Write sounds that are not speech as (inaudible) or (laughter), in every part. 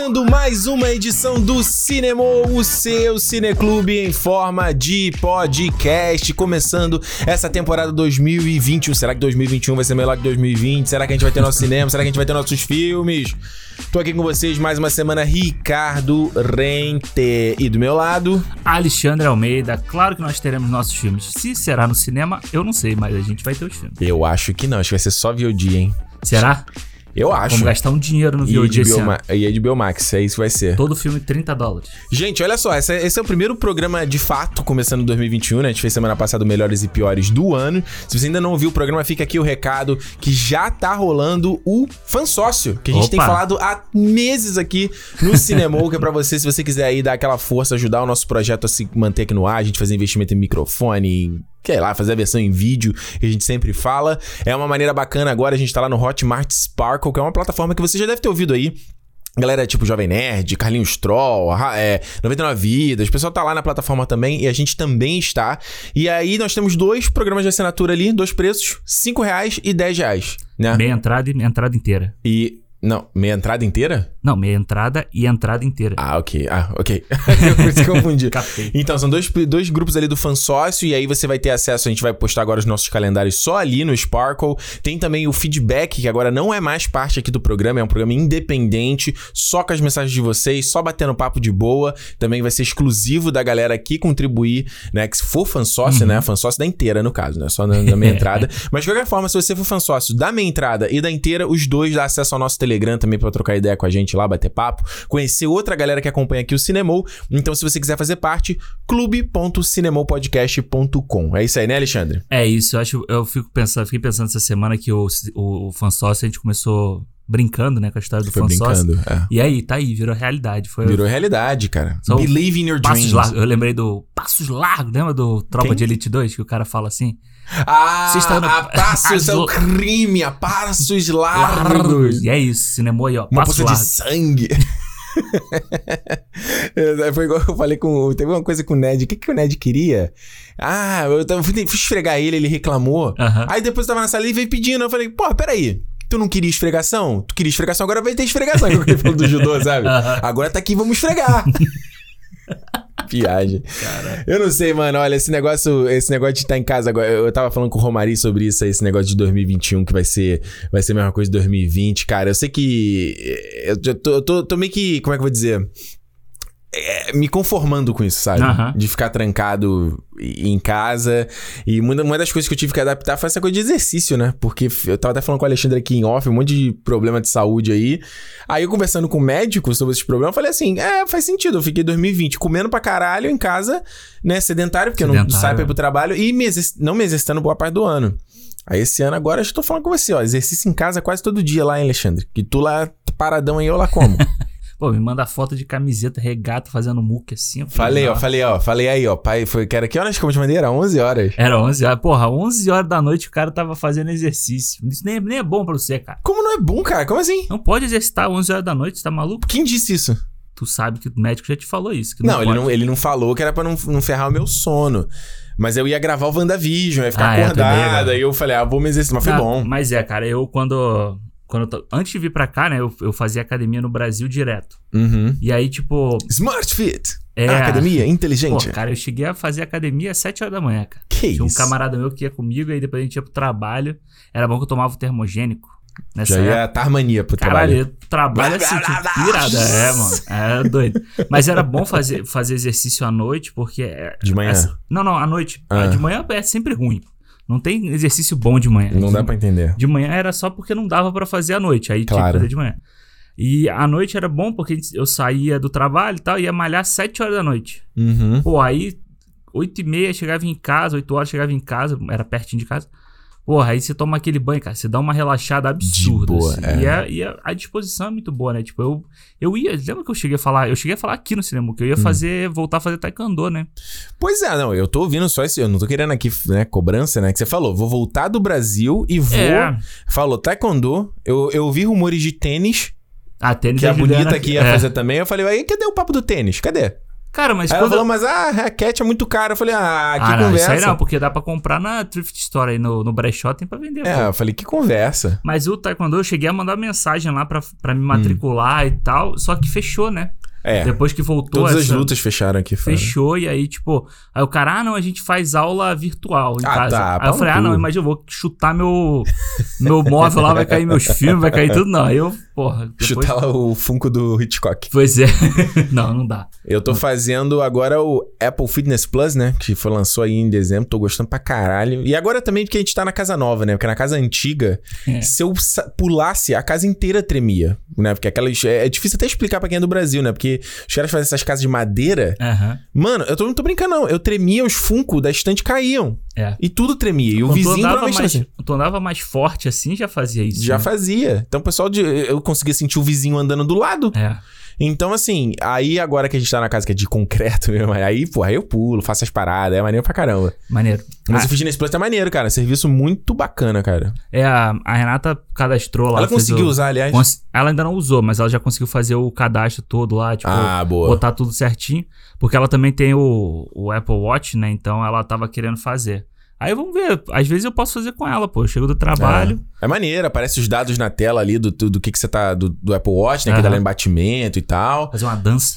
começando mais uma edição do Cinema, o seu cineclube em forma de podcast. Começando essa temporada 2021. Será que 2021 vai ser melhor que 2020? Será que a gente vai ter nosso cinema? Será que a gente vai ter nossos filmes? Tô aqui com vocês mais uma semana, Ricardo Rente. E do meu lado, Alexandre Almeida. Claro que nós teremos nossos filmes. Se será no cinema, eu não sei, mas a gente vai ter os filmes. eu acho que não, acho que vai ser só VOD, hein? Será? Eu acho. Vamos gastar um dinheiro no E VOD esse HBO, ano. E HBO Max, é isso que vai ser. Todo filme 30 dólares. Gente, olha só, essa- esse é o primeiro programa de fato começando em 2021, né? A gente fez semana passada o Melhores e Piores do ano. Se você ainda não ouviu o programa, fica aqui o recado que já tá rolando o fansócio, que a gente Opa. tem falado há meses aqui no Cinemou, que é pra você, se você quiser aí dar aquela força, ajudar o nosso projeto a se manter aqui no ar, a gente fazer investimento em microfone, em sei lá, fazer a versão em vídeo, que a gente sempre fala. É uma maneira bacana agora, a gente tá lá no Hotmart Sparkle, que é uma plataforma que você já deve ter ouvido aí. Galera tipo Jovem Nerd, Carlinhos Troll, é, 99 Vidas, o pessoal tá lá na plataforma também e a gente também está. E aí nós temos dois programas de assinatura ali, dois preços, 5 reais e 10 reais, né? Meia entrada e entrada inteira. E, não, meia entrada inteira? Não, meia entrada e entrada inteira. Ah, ok, ah, ok. (laughs) Eu eu confundi. Então, são dois, dois grupos ali do fansócio, e aí você vai ter acesso. A gente vai postar agora os nossos calendários só ali no Sparkle. Tem também o feedback, que agora não é mais parte aqui do programa, é um programa independente, só com as mensagens de vocês, só batendo papo de boa. Também vai ser exclusivo da galera aqui contribuir, né? Que se for fansócio, né? Fansócio da inteira, no caso, né? Só na, na minha (laughs) entrada. Mas de qualquer forma, se você for fansócio da minha entrada e da inteira, os dois dá acesso ao nosso Telegram também pra trocar ideia com a gente lá, bater papo, conhecer outra galera que acompanha aqui o Cinemou. Então, se você quiser fazer parte, clube.cinemopodcast.com. É isso aí, né, Alexandre? É isso, eu acho. Eu fico pensando, fiquei pensando essa semana que o, o, o fansócio a gente começou brincando, né, com a história do Foi fansócio. É. E aí, tá aí, virou realidade. Foi Virou realidade, cara. Believe in your passos dreams. Eu lembrei do Passos Largos, lembra do Tropa Quem? de Elite 2, que o cara fala assim? Ah, no- a passos é o crime, a passos largos. E é isso, cinema aí, ó. Uma poça de sangue. (laughs) É, Foi igual eu falei com. Teve uma coisa com o Ned. O que, que o Ned queria? Ah, eu fui, esfregar ele, ele reclamou. Aham. Aí depois eu tava na sala e veio pedindo. Eu falei, pô, peraí. Tu não queria esfregação? Tu queria esfregação, agora vai ter esfregação. (laughs) Que ele falou do judô, sabe? Aham. Agora tá aqui, vamos esfregar. (laughs) Viagem. Eu não sei, mano. Olha, esse negócio, esse negócio de estar em casa agora. Eu tava falando com o Romari sobre isso, esse negócio de 2021, que vai ser, vai ser a mesma coisa de 2020, cara. Eu sei que. eh, Eu tô, eu tô, tô meio que. Como é que eu vou dizer? É, me conformando com isso, sabe? Aham. De ficar trancado em casa. E uma, das coisas que eu tive que adaptar foi essa coisa de exercício, né? Porque eu tava até falando com o Alexandre aqui em off, um monte de problema de saúde aí. Aí eu conversando com o médico sobre esses problemas, eu falei assim: é, faz sentido. Eu fiquei 2020 comendo pra caralho em casa, né? Sedentário, porque eu não Sedentário, saio pra ir pro trabalho e me não me exercitando boa parte do ano. Aí esse ano agora eu já tô falando com você, ó. Exercício em casa quase todo dia lá, hein, Alexandre? Que tu lá paradão aí, eu lá como. (laughs) Pô, me manda foto de camiseta, regata, fazendo muque assim. eu falei, ó, falei, ó, falei aí, ó. Pai, foi, que era que horas que eu te mandei? Era 11 horas. Era 11 horas. Porra, 11 horas da noite o cara tava fazendo exercício. Isso nem, nem é bom pra você, cara. Como não é bom, cara? Como assim? Não pode exercitar 11 horas da noite, você tá maluco? Quem disse isso? Tu sabe que o médico já te falou isso. Não, não, ele, não ele não falou que era pra não, não ferrar o meu sono. Mas eu ia gravar o WandaVision, ia ficar Ah, é, acordada. gravar. e eu falei, ah, vou me exercitar. Mas foi Ah, bom. Mas é, cara, eu quando. Quando tô- antes de vir pra cá, né, eu, eu fazia academia no Brasil direto. Uhum. E aí, tipo. Smart Fit. É. Ah, academia, Pô, inteligente. cara, eu cheguei a fazer academia às 7 horas da manhã, cara. que Tinha um isso? camarada meu que ia comigo, aí depois a gente ia pro trabalho. Era bom que eu tomava o termogênico. Nessa Já ia tarmania pro Caralho, trabalho. eu trabalho assim, tipo, pirada. É, mano. É doido. Mas era bom fazer, fazer exercício à noite, porque. é- De manhã. não, não, à noite. Ah. De manhã é sempre ruim. Não tem exercício bom de manhã. Não de, dá pra entender. de manhã era só porque não dava pra fazer à noite. Aí tinha Claro. que fazer de manhã. E à noite era bom porque eu saía do trabalho e tal, ia malhar às 7 horas da noite. Uhum. Pô, aí 8 e meia chegava em casa, 8 horas chegava em casa, era pertinho de casa. Porra, aí você toma aquele banho, cara. Você dá uma relaxada absurda. boa, assim. é. E, a, e a, a disposição é muito boa, né? Tipo, eu, eu ia. Lembra que eu cheguei a falar? Eu cheguei a falar aqui no cinema, que eu ia Hum. fazer, voltar a fazer taekwondo, né? Pois é, não, eu tô ouvindo só esse. Eu não tô querendo aqui, né, cobrança, né? Que você falou, vou voltar do Brasil e vou. É. Falou taekwondo. Eu, eu ouvi rumores de tênis, A tênis que a Juliana- bonita aqui ia é. fazer também. Eu falei, aí, cadê o papo do tênis? Cadê? Cara, mas Aí ela quando... falou, mas ah, a Cat é muito cara. Eu falei, ah, que ah, não, conversa. isso aí não, porque dá pra comprar na Thrift Store aí no, no brechó, tem pra vender, É, pô. eu falei, que conversa. Mas o Taekwondo, eu cheguei a mandar mensagem lá pra, pra Hum. me matricular e tal, só que fechou, né? É, Depois que voltou todas as essa- lutas fecharam aqui fora. Fechou, e aí, tipo, aí o cara, ah, não, a gente faz aula virtual em Ah, casa. tá, aí eu falei, ah, não, imagina, eu vou chutar meu, meu móvel lá, vai cair meus filmes, vai cair tudo. Não, aí eu, porra, depois... Chutar o Funko do Hitchcock. Pois é. (laughs) não, não dá. Eu tô fazendo agora o Apple Fitness Plus, né? Que foi, lançou aí em dezembro. Tô gostando pra caralho. E agora também porque a gente tá na casa nova, né? Porque na casa antiga, É. se eu pulasse, a casa inteira tremia, né? Porque aquelas... É, é difícil até explicar pra quem é do Brasil, né? Porque os caras fazem essas casas de madeira... Aham. Mano, eu tô, não tô brincando, não. Eu tremia, os Funko da estante caíam. É. E tudo tremia. E o Quando tu vizinho andava provavelmente mais, assim. tu andava mais forte assim, já fazia isso. Já né? fazia. Então o pessoal de. Eu conseguia sentir o vizinho andando do lado. É. Então, assim, aí agora que a gente tá na casa que é de concreto (laughs) mesmo, aí, pô, aí eu pulo, faço as paradas, é maneiro pra caramba. Maneiro. Mas Ah, o Fitness Plus tá maneiro, cara. Serviço muito bacana, cara. é, a, a Renata cadastrou lá. Ela conseguiu o- usar, aliás. cons- Ela ainda não usou, mas ela já conseguiu fazer o cadastro todo lá, tipo, Ah, boa. botar tudo certinho. Porque ela também tem o, o Apple Watch, né? Então ela tava querendo fazer. Aí vamos ver. Às vezes eu posso fazer com ela, pô. Eu chego do trabalho. É, é maneiro, aparece os dados na tela ali do, do, do que, que você tá. Do, do Apple Watch, né? Que Aham. dá lá em batimento e tal. Fazer uma dança.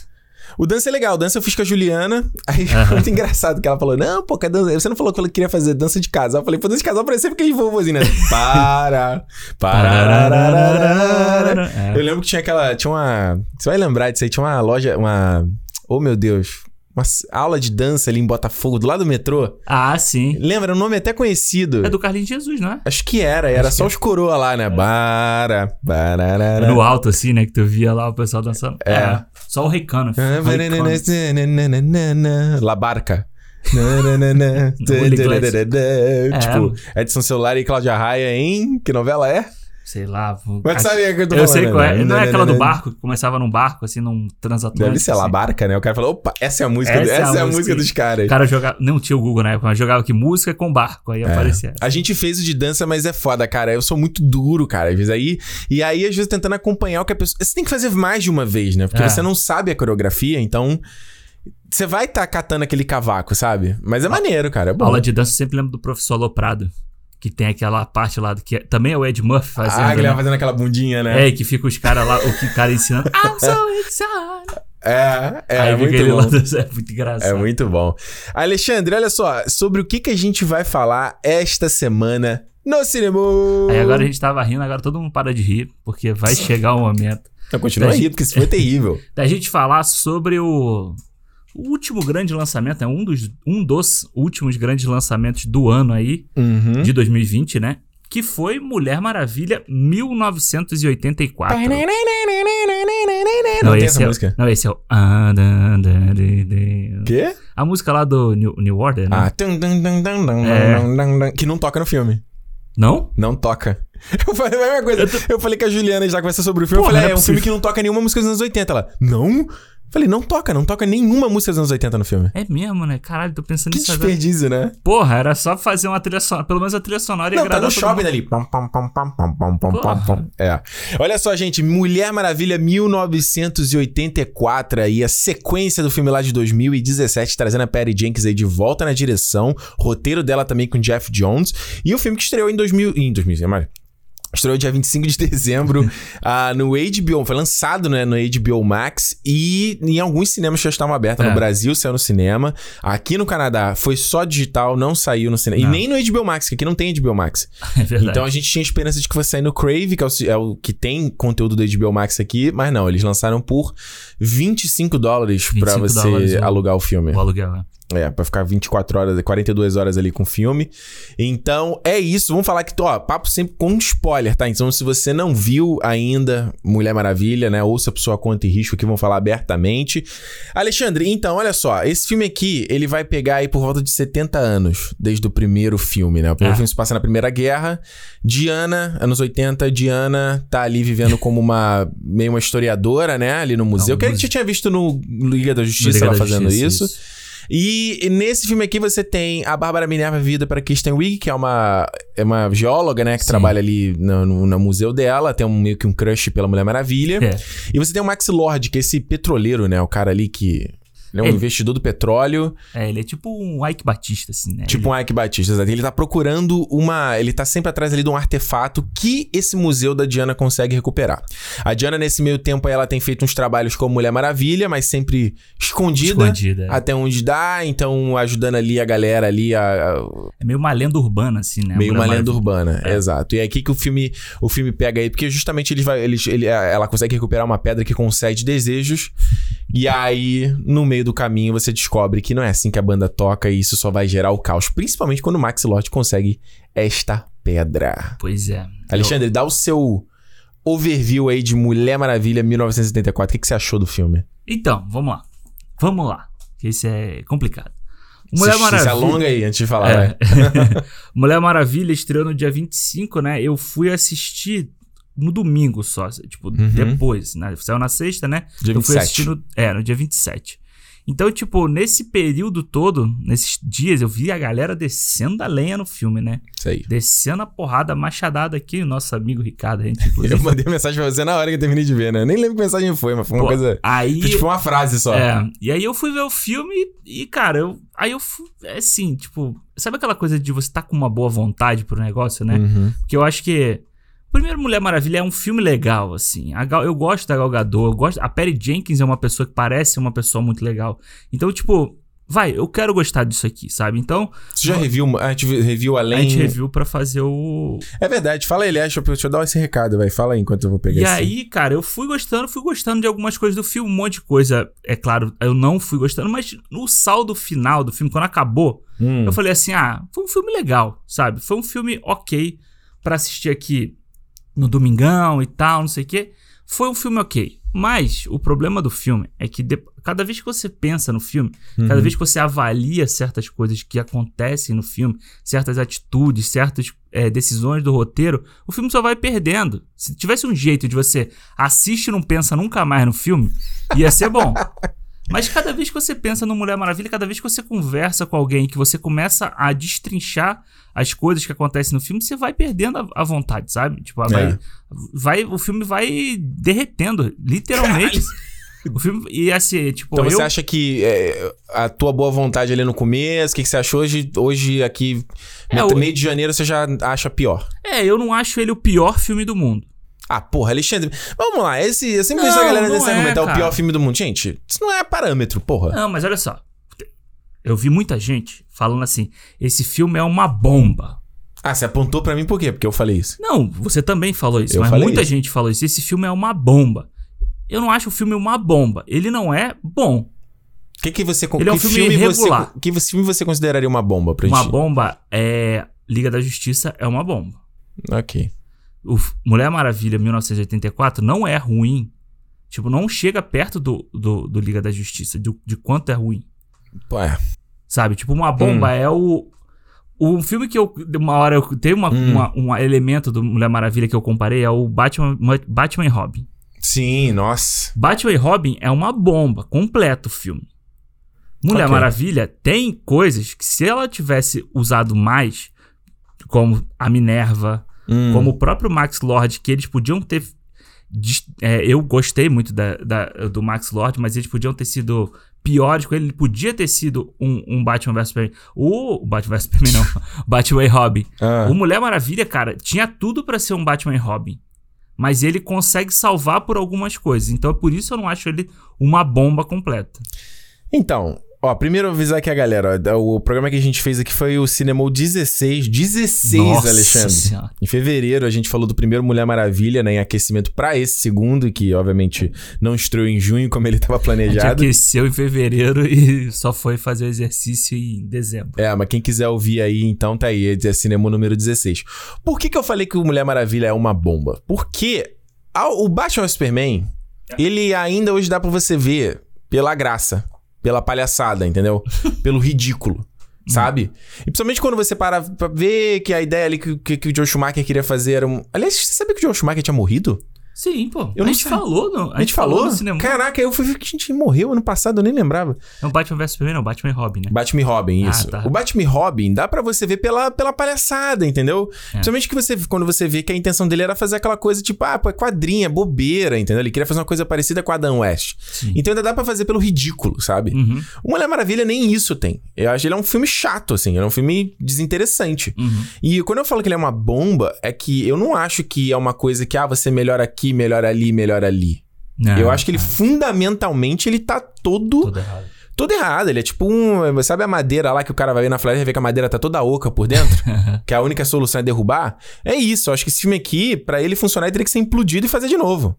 O dança é legal, o dança eu fiz com a Juliana. Aí foi Aham. muito engraçado que ela falou: Não, pô, que dança. Você não falou que ela queria fazer dança de casal. Eu falei, pô, dança de casal parecia aquele vovozinho, né? (laughs) Para. Pararararara. É. Eu lembro que tinha aquela. Tinha uma. Você vai lembrar disso aí? Tinha uma loja. Uma. Oh, meu Deus. Uma aula de dança ali em Botafogo, do lado do metrô. Ah, sim. Lembra? Um nome até conhecido. É do Carlinhos Jesus, não é? Acho que era. Era só os coroa lá, né? Bara. Bararara. No alto, assim, né? Que tu via lá o pessoal dançando. É. Só o Recano. Ah, Recano. La Barca. Nananana. Willy Iglesias. tipo, Edson Celular e Cláudia Raia em. Que novela é? Sei lá. vou- Mas acho- sabe o que eu tô Eu falando? sei qual é. Não é aquela do barco, que começava num barco, assim, num transatlântico. Deve ser La assim. Barca, né? O cara falou: opa, essa é a música, Essa essa, é a é a música. música dos caras. O cara jogava. Não tinha o Google na época, mas jogava aqui música com barco. Aí É. aparecia. A gente fez o de dança, mas é foda, cara. Eu sou muito duro, cara. Às vezes aí. E aí, às vezes, tentando acompanhar o que a pessoa. Você tem que fazer mais de uma vez, né? Porque É. você não sabe a coreografia, então. Você vai estar catando aquele cavaco, sabe? Mas é maneiro, cara. É bom. Aula de dança, eu sempre lembro do professor Aloprado. Que tem aquela parte lá do que é- também é o Ed Murphy fazendo. ah, que ele né? vai fazendo aquela bundinha, né? É, e que fica os caras lá, o que o cara ensinando. (laughs) I'm so excited. É, é, Aí fica muito bom. É muito engraçado. É muito bom. Alexandre, olha só, sobre o que, que a gente vai falar esta semana no cinema. Aí agora a gente tava rindo, agora todo mundo para de rir, porque vai (laughs) chegar o momento Não, continua gente- porque isso foi terrível. (laughs) da gente falar sobre o, o último grande lançamento, né? Um dos, um dos últimos grandes lançamentos do ano aí, Uhum. de 2020, né? Que foi Mulher Maravilha 1984. Não, tem esse essa é, música. Não, esse é o. Ah. Quê? A música lá do New, New Order, né? Ah, É. que não toca no filme. Não? Não toca. (laughs) Eu falei a mesma coisa. Eu falei com a Juliana já conversou sobre o filme. Porra, eu falei, não é é um filme que não toca nenhuma música dos anos 80. Ela, não? Falei, não toca, não toca nenhuma música dos anos 80 no filme. É mesmo, né? Caralho, tô pensando Que nisso agora. desperdício, né? Porra, era só fazer uma trilha sonora. Pelo menos a trilha sonora ia Não, tá no shopping ali. Pam, pam, pam, pam, pam, pam, pam, Porra. pam. É. Olha só, gente. Mulher Maravilha 1984 aí, a sequência do filme lá de 2017, trazendo a Patty Jenkins aí de volta na direção. Roteiro dela também com Jeff Jones. E o filme que estreou em 2000... Em 2000, mas... Estreou dia 25 de dezembro (laughs) ah, no HBO. Foi lançado né, no HBO Max e em alguns cinemas já estavam abertos. É. No Brasil saiu no cinema. Aqui no Canadá foi só digital, não saiu no cinema. Não. E nem no HBO Max, que aqui não tem HBO Max. (laughs) É verdade. Então a gente tinha esperança de que fosse sair no Crave, que é o, é o que tem conteúdo do HBO Max aqui, mas não, eles lançaram por 25 dólares pra 25 você dólares o- alugar o filme. O aluguel, né? É, pra ficar 24 horas, 42 horas ali com o filme. Então, é isso. Vamos falar que, ó, papo sempre com spoiler, tá? Então, se você não viu ainda Mulher Maravilha, né? Ouça por sua conta e risco aqui, vamos falar abertamente. Alexandre, então, olha só. Esse filme aqui, ele vai pegar aí por volta de 70 anos, desde o primeiro filme, né? O primeiro Ah. filme se passa na Primeira Guerra. Diana, anos 80, Diana tá ali vivendo como uma... meio uma historiadora, né? Ali no museu. Não, que a gente tinha visto no Liga da Justiça Liga ela da fazendo Justiça, isso. E nesse filme aqui você tem a Bárbara Minerva vivida para Kristen Wiig, que é uma, é uma geóloga, né? Que Sim. trabalha ali no, no- no museu dela, tem um, meio que um crush pela Mulher Maravilha. É. E você tem o Max Lord, que é esse petroleiro, né? O cara ali que Ele é um Ele- investidor do petróleo, É, ele é tipo um Ike Batista, assim, né? tipo um Ike Batista. exato. Ele tá procurando uma. Ele tá sempre atrás ali de um artefato que esse museu da Diana consegue recuperar. A Diana, nesse meio tempo, ela tem feito uns trabalhos como Mulher Maravilha, mas sempre escondida. Escondida. é. Até onde dá, então ajudando ali a galera ali a, É meio uma lenda urbana, assim, né? meio uma lenda urbana, É. exato. E é aqui que o filme, o filme pega aí, porque justamente ele vai, ele, ele- ela consegue recuperar uma pedra que concede desejos. (laughs) e aí, no meio do caminho, você descobre que não é assim que a banda toca e isso só vai gerar o caos, principalmente quando o Max Lord consegue esta pedra. Pois é. Alexandre, dá o seu overview aí de Mulher Maravilha 1974. O que, que você achou do filme? Então, vamos lá. Vamos lá. Esse é complicado. Mulher se, Se Maravilha. alonga aí antes de falar, É. vai. (laughs) Mulher Maravilha estreou no dia 25, né? Eu fui assistir no domingo só, tipo, Uhum. depois, né? Saiu na sexta, né? Dia eu fui 27. assistir no, é, no dia 27. Então, tipo, nesse período todo, nesses dias, eu vi a galera descendo a lenha no filme, né? Isso aí. Descendo a porrada, machadada aqui, o nosso amigo Ricardo, a gente, (laughs) inclusive. Eu mandei mensagem pra você na hora que eu terminei de ver, né? Nem lembro que mensagem foi, mas foi uma Pô, coisa. Aí. Foi tipo uma frase só. É, e aí eu fui ver o filme e, cara, eu, aí eu fui, é assim, tipo, sabe aquela coisa de você tá com uma boa vontade pro negócio, né? Uhum. Porque eu acho que. Primeiro, Mulher Maravilha é um filme legal, assim. A Gal- eu gosto da Gal Gadot, eu gosto. A Perry Jenkins é uma pessoa que parece uma pessoa muito legal. Então, tipo, vai, eu quero gostar disso aqui, sabe? Então, Você já reviu? A gente reviu além. a gente reviu pra fazer o. É verdade, fala aí, deixa eu, deixa eu dar esse recado, vai. Fala aí enquanto eu vou pegar E esse. aí, cara, eu fui gostando, fui gostando de algumas coisas do filme, um monte de coisa. É claro, eu não fui gostando, mas no saldo final do filme, quando acabou, Hum. Eu falei assim: ah, foi um filme legal, sabe? Foi um filme ok pra assistir aqui no domingão e tal, não sei o quê. Foi um filme ok. Mas o problema do filme é que de- cada vez que você pensa no filme, cada Uhum. vez que você avalia certas coisas que acontecem no filme, certas atitudes, certas é, decisões do roteiro, o filme só vai perdendo. Se tivesse um jeito de você assiste e não pensa nunca mais no filme, ia ser bom. (laughs) Mas cada vez que você pensa no Mulher Maravilha, cada vez que você conversa com alguém, que você começa a destrinchar as coisas que acontecem no filme, você vai perdendo a, a vontade, sabe? Tipo, vai, É. vai, o filme vai derretendo, literalmente. O filme, e assim, tipo, Então eu, você acha que é, a tua boa vontade ali no começo, o que, que você achou hoje? Hoje, aqui, É, meta- o- meio de janeiro, você já acha pior. é, eu não acho ele o pior filme do mundo. Ah, porra, Alexandre. Vamos lá, esse, eu sempre vejo a galera nesse é, argumento, é o pior filme do mundo. Gente, isso não é parâmetro, porra. Não, mas olha só. Eu vi muita gente falando assim: esse filme é uma bomba. Ah, você apontou pra mim por quê? Porque eu falei isso. Não, você também falou isso, Eu mas muita isso. gente falou isso. Esse filme é uma bomba. Eu não acho o filme uma bomba. Ele não é bom. O que, que você. Ele é um que filme você, regular. que filme você consideraria uma bomba pra Uma gente? bomba é. Liga da Justiça é uma bomba. Ok. O Mulher Maravilha 1984 não é ruim. Tipo, não chega perto do, do, do Liga da Justiça, de, de quanto é ruim. Pô, é. Sabe? Tipo, uma bomba Hum. é o. O filme que eu. Uma hora eu. Tem uma, Hum. uma- um elemento do Mulher Maravilha que eu comparei é o Batman, Batman e Robin. Sim, nossa. Batman e Robin é uma bomba, completo o filme. Mulher Ok. Maravilha tem coisas que se ela tivesse usado mais, como a Minerva, Hum. como o próprio Max Lord, que eles podiam ter. é, eu gostei muito da, da- do Max Lord, mas eles podiam ter sido piores com ele. Ele podia ter sido um, um Batman vs Superman. O, o Batman vs Superman, não. (laughs) Batman e Robin. Ah. O Mulher Maravilha, cara, tinha tudo pra ser um Batman e Robin. Mas ele consegue salvar por algumas coisas. Então é por isso eu não acho ele uma bomba completa. Então, ó, primeiro avisar aqui a galera, ó, o programa que a gente fez aqui foi o Cinema 16, 16, Nossa Alexandre. Senhora. Em fevereiro a gente falou do primeiro Mulher Maravilha, né, em aquecimento pra esse segundo, que obviamente não estreou em junho como ele tava A gente planejado. aqueceu em fevereiro e (laughs) só foi fazer o exercício em dezembro. É, mas quem quiser ouvir aí, então tá aí, é Cinema número 16. Por que que eu falei que o Mulher Maravilha é uma bomba? Porque ao- o Batman Superman, ele ainda hoje dá pra você ver pela graça, pela palhaçada, entendeu? (laughs) Pelo ridículo. Sabe? E principalmente quando você para pra ver que a ideia ali que, que, que o Joe Schumacher queria fazer era um. Aliás, você sabia que o Joe Schumacher tinha morrido? Sim, pô. Eu a gente falou, não. A gente falou? no cinema. Caraca, eu fui ver que a gente morreu ano passado, eu nem lembrava. Não, Batman vs Superman, não. Batman e Robin, né? Batman e Robin, Ah, isso. tá. O Batman e Robin dá pra você ver pela, pela palhaçada, entendeu? É. Principalmente que você, quando você vê que a intenção dele era fazer aquela coisa tipo, ah, pô, é quadrinha, bobeira, entendeu? Ele queria fazer uma coisa parecida com a Adam West. Sim. Então ainda dá pra fazer pelo ridículo, sabe? Uhum, O Mulher Maravilha nem isso tem. Eu acho que ele é um filme chato, assim. Ele é um filme desinteressante. uhum. E quando eu falo que ele é uma bomba, é que eu não acho que é uma coisa que, ah, você melhora aqui, melhora ali, melhora ali. Não, eu acho que ele, fundamentalmente, ele tá todo, Tudo errado. todo errado. Ele é tipo um. Sabe a madeira lá que o cara vai ver na floresta e vê que a madeira tá toda oca por dentro? (laughs) que a única solução é derrubar? É isso. Eu acho que esse filme aqui, pra ele funcionar, ele teria que ser implodido e fazer de novo.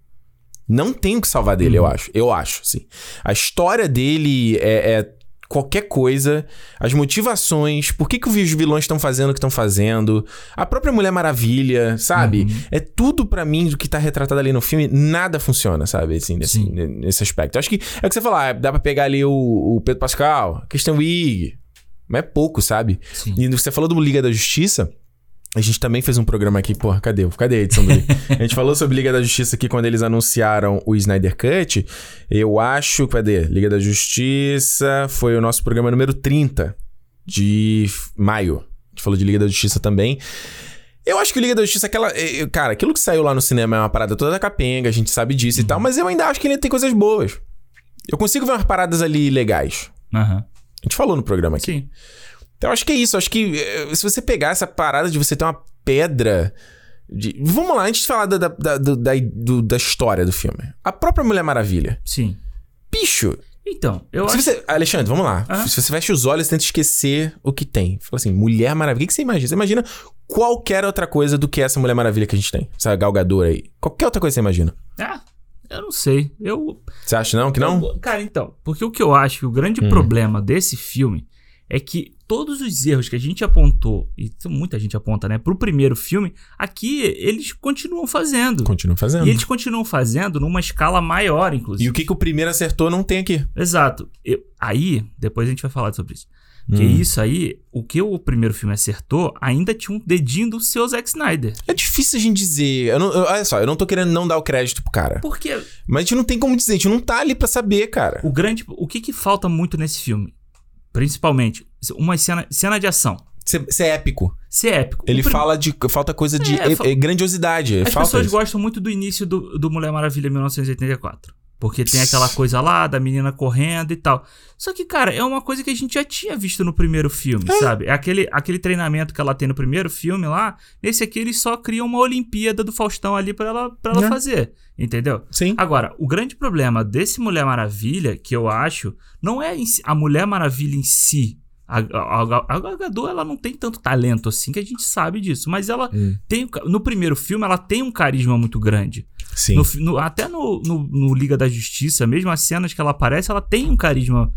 Não tem o que salvar dele, eu acho. Eu acho, sim. A história dele é, é qualquer coisa. As motivações, por que, que os vilões estão fazendo o que estão fazendo. A própria Mulher Maravilha, sabe? É tudo pra mim do que tá retratado ali no filme, nada funciona, sabe? Assim, nesse, nesse aspecto. Eu acho que é o que você falou, ah, dá pra pegar ali o, o Pedro Pascal, a questão Wig. Mas é pouco, sabe? Sim. E você falou do Liga da Justiça. A gente também fez um programa aqui, porra, cadê? Cadê a edição do? (laughs) A gente falou sobre Liga da Justiça aqui quando eles anunciaram o Snyder Cut. Eu acho, cadê? Liga da Justiça foi o nosso programa número 30 de maio. A gente falou de Liga da Justiça também. Eu acho que o Liga da Justiça, aquela. eh, eh, Cara, aquilo que saiu lá no cinema é uma parada toda capenga, a gente sabe disso e tal, mas eu ainda acho que ele tem coisas boas. Eu consigo ver umas paradas ali legais. Aham. A gente falou no programa aqui. Sim. Então acho que é isso. Acho que eh, se você pegar essa parada de você ter uma pedra. De... Vamos lá, antes de falar da, da, da, da, da história do filme. A própria Mulher Maravilha. Sim. Bicho, Então, eu se acho. você. Alexandre, vamos lá. Se você fecha os olhos tenta esquecer o que tem. Fala assim, Mulher Maravilha. O que, que você imagina? Você imagina qualquer outra coisa do que essa Mulher Maravilha que a gente tem. Essa galgadora aí. Qualquer outra coisa você imagina. Ah, eu não sei. Eu. Você acha não? Que não? eu- cara, então. Porque o que eu acho que o grande Hum. problema desse filme é que todos os erros que a gente apontou, e muita gente aponta, né, pro primeiro filme, aqui eles continuam fazendo. Continua fazendo. E eles continuam fazendo numa escala maior, inclusive. E o que, que o primeiro acertou não tem aqui. Exato. Eu- aí, depois a gente vai falar sobre isso. Porque Hum. isso aí, o que o primeiro filme acertou, ainda tinha um dedinho do seu Zack Snyder. É difícil a gente dizer. Eu não- eu- olha só, eu não tô querendo não dar o crédito pro cara. Porque Mas a gente não tem como dizer, a gente não tá ali pra saber, cara. o grande. O que que falta muito nesse filme? Principalmente, uma cena, cena de ação. Ser, ser épico. Ser épico. Ele prim- fala de. Falta coisa de É, é, fa- é grandiosidade. As pessoas isso. gostam muito do início do, do Mulher Maravilha 1984. Porque tem aquela coisa lá da menina correndo e tal. Só que, cara, é uma coisa que a gente já tinha visto no primeiro filme, sabe? É aquele, aquele treinamento que ela tem no primeiro filme lá. Nesse aqui, eles só criam uma Olimpíada do Faustão ali pra ela, pra ela É. fazer. Entendeu? Sim. Agora, o grande problema desse Mulher Maravilha, que eu acho, não é a Mulher Maravilha em si. A, a, a, a Gadot, ela não tem tanto talento assim, que a gente sabe disso. Mas ela Hum. tem... No primeiro filme, ela tem um carisma muito grande. Sim. No no- até no, no, no Liga da Justiça, mesmo as cenas que ela aparece, ela tem um carisma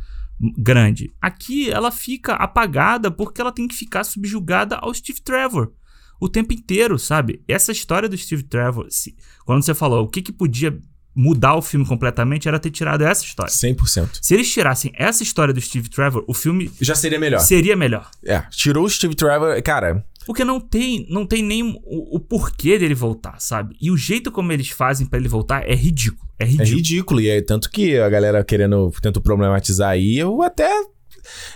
grande. Aqui, ela fica apagada porque ela tem que ficar subjugada ao Steve Trevor. O tempo inteiro, sabe? Essa história do Steve Trevor, se- quando você falou o que, que podia mudar o filme completamente, era ter tirado essa história. 100%. Se eles tirassem essa história do Steve Trevor, o filme Já seria melhor. seria melhor. É. Tirou o Steve Trevor. Cara, Porque não tem, não tem nem o, o porquê dele voltar, sabe? E o jeito como eles fazem pra ele voltar é ridículo. É é ridículo. ridículo. E é tanto que a galera querendo. Tenta problematizar aí, eu até.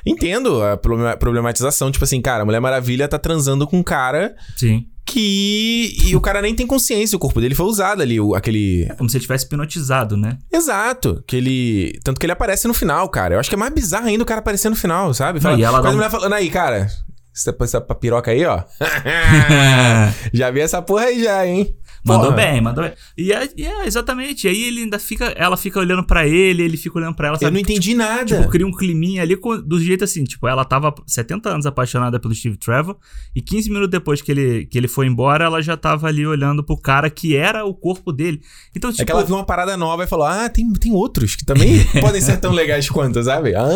Entendo a problema- problematização. Tipo assim, cara, a Mulher Maravilha tá transando com um cara Sim. Que. E o cara nem tem consciência. O corpo dele foi usado ali. O, aquele. Como se ele tivesse hipnotizado, né? Exato. Que ele. Tanto que ele aparece no final, cara. Eu acho que é mais bizarro ainda o cara aparecer no final, sabe? Fala, e ela dá a mulher falando aí, cara. Essa, essa piroca aí, ó. (laughs) (laughs) já vi essa porra aí já, hein? Mandou Porra. bem, mandou bem. E é, e é, exatamente. E aí ele ainda fica. Ela fica olhando pra ele, ele fica olhando pra ela. Eu Sabe? não entendi nada. Tipo, cria um climinha ali com- do jeito assim, tipo, ela tava 70 anos apaixonada pelo Steve Trevor e 15 minutos depois que ele, que ele foi embora, ela já tava ali olhando pro cara que era o corpo dele. Então, tipo, É que ela viu uma parada nova e falou: Ah, tem, tem outros que também (laughs) podem ser tão legais quanto, sabe? Ah!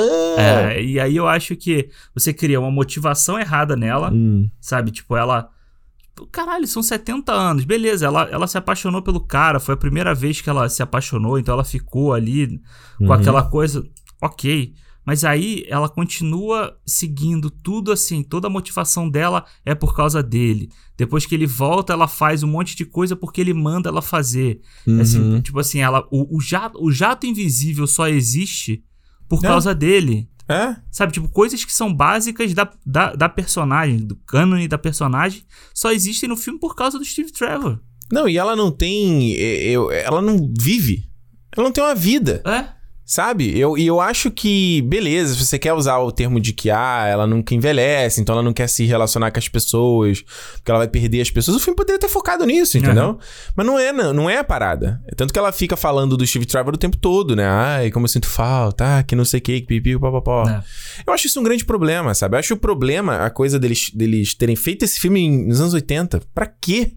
é, e aí eu acho que você cria uma motivação errada nela, Hum. sabe? Tipo, ela. Caralho, são 70 anos. Beleza, ela, ela se apaixonou pelo cara. Foi a primeira vez que ela se apaixonou, então ela ficou ali com Uhum. aquela coisa. Ok. Mas aí ela continua seguindo tudo assim, toda a motivação dela é por causa dele. Depois que ele volta, ela faz um monte de coisa porque ele manda ela fazer. Uhum. Assim, tipo assim, ela, o, o, jato, o jato invisível só existe por É. causa dele. É? Sabe, tipo, coisas que são básicas da, da, da personagem, do cânone da personagem, só existem no filme por causa do Steve Trevor. Não, e ela não tem. eh, eu- ela não vive. Ela não tem uma vida. É? Sabe? Eu, e eu acho que, beleza, se você quer usar o termo de que, ah, ela nunca envelhece, então ela não quer se relacionar com as pessoas, porque ela vai perder as pessoas, o filme poderia ter focado nisso, entendeu? Uhum. Mas não é, não, não é a parada. Tanto que ela fica falando do Steve Trevor o tempo todo, né? Ai, como eu sinto falta, ah, que não sei o que, que pipi, papapó. É. Eu acho isso um grande problema, sabe? Eu acho o problema, a coisa deles, deles terem feito esse filme nos anos 80. Pra quê?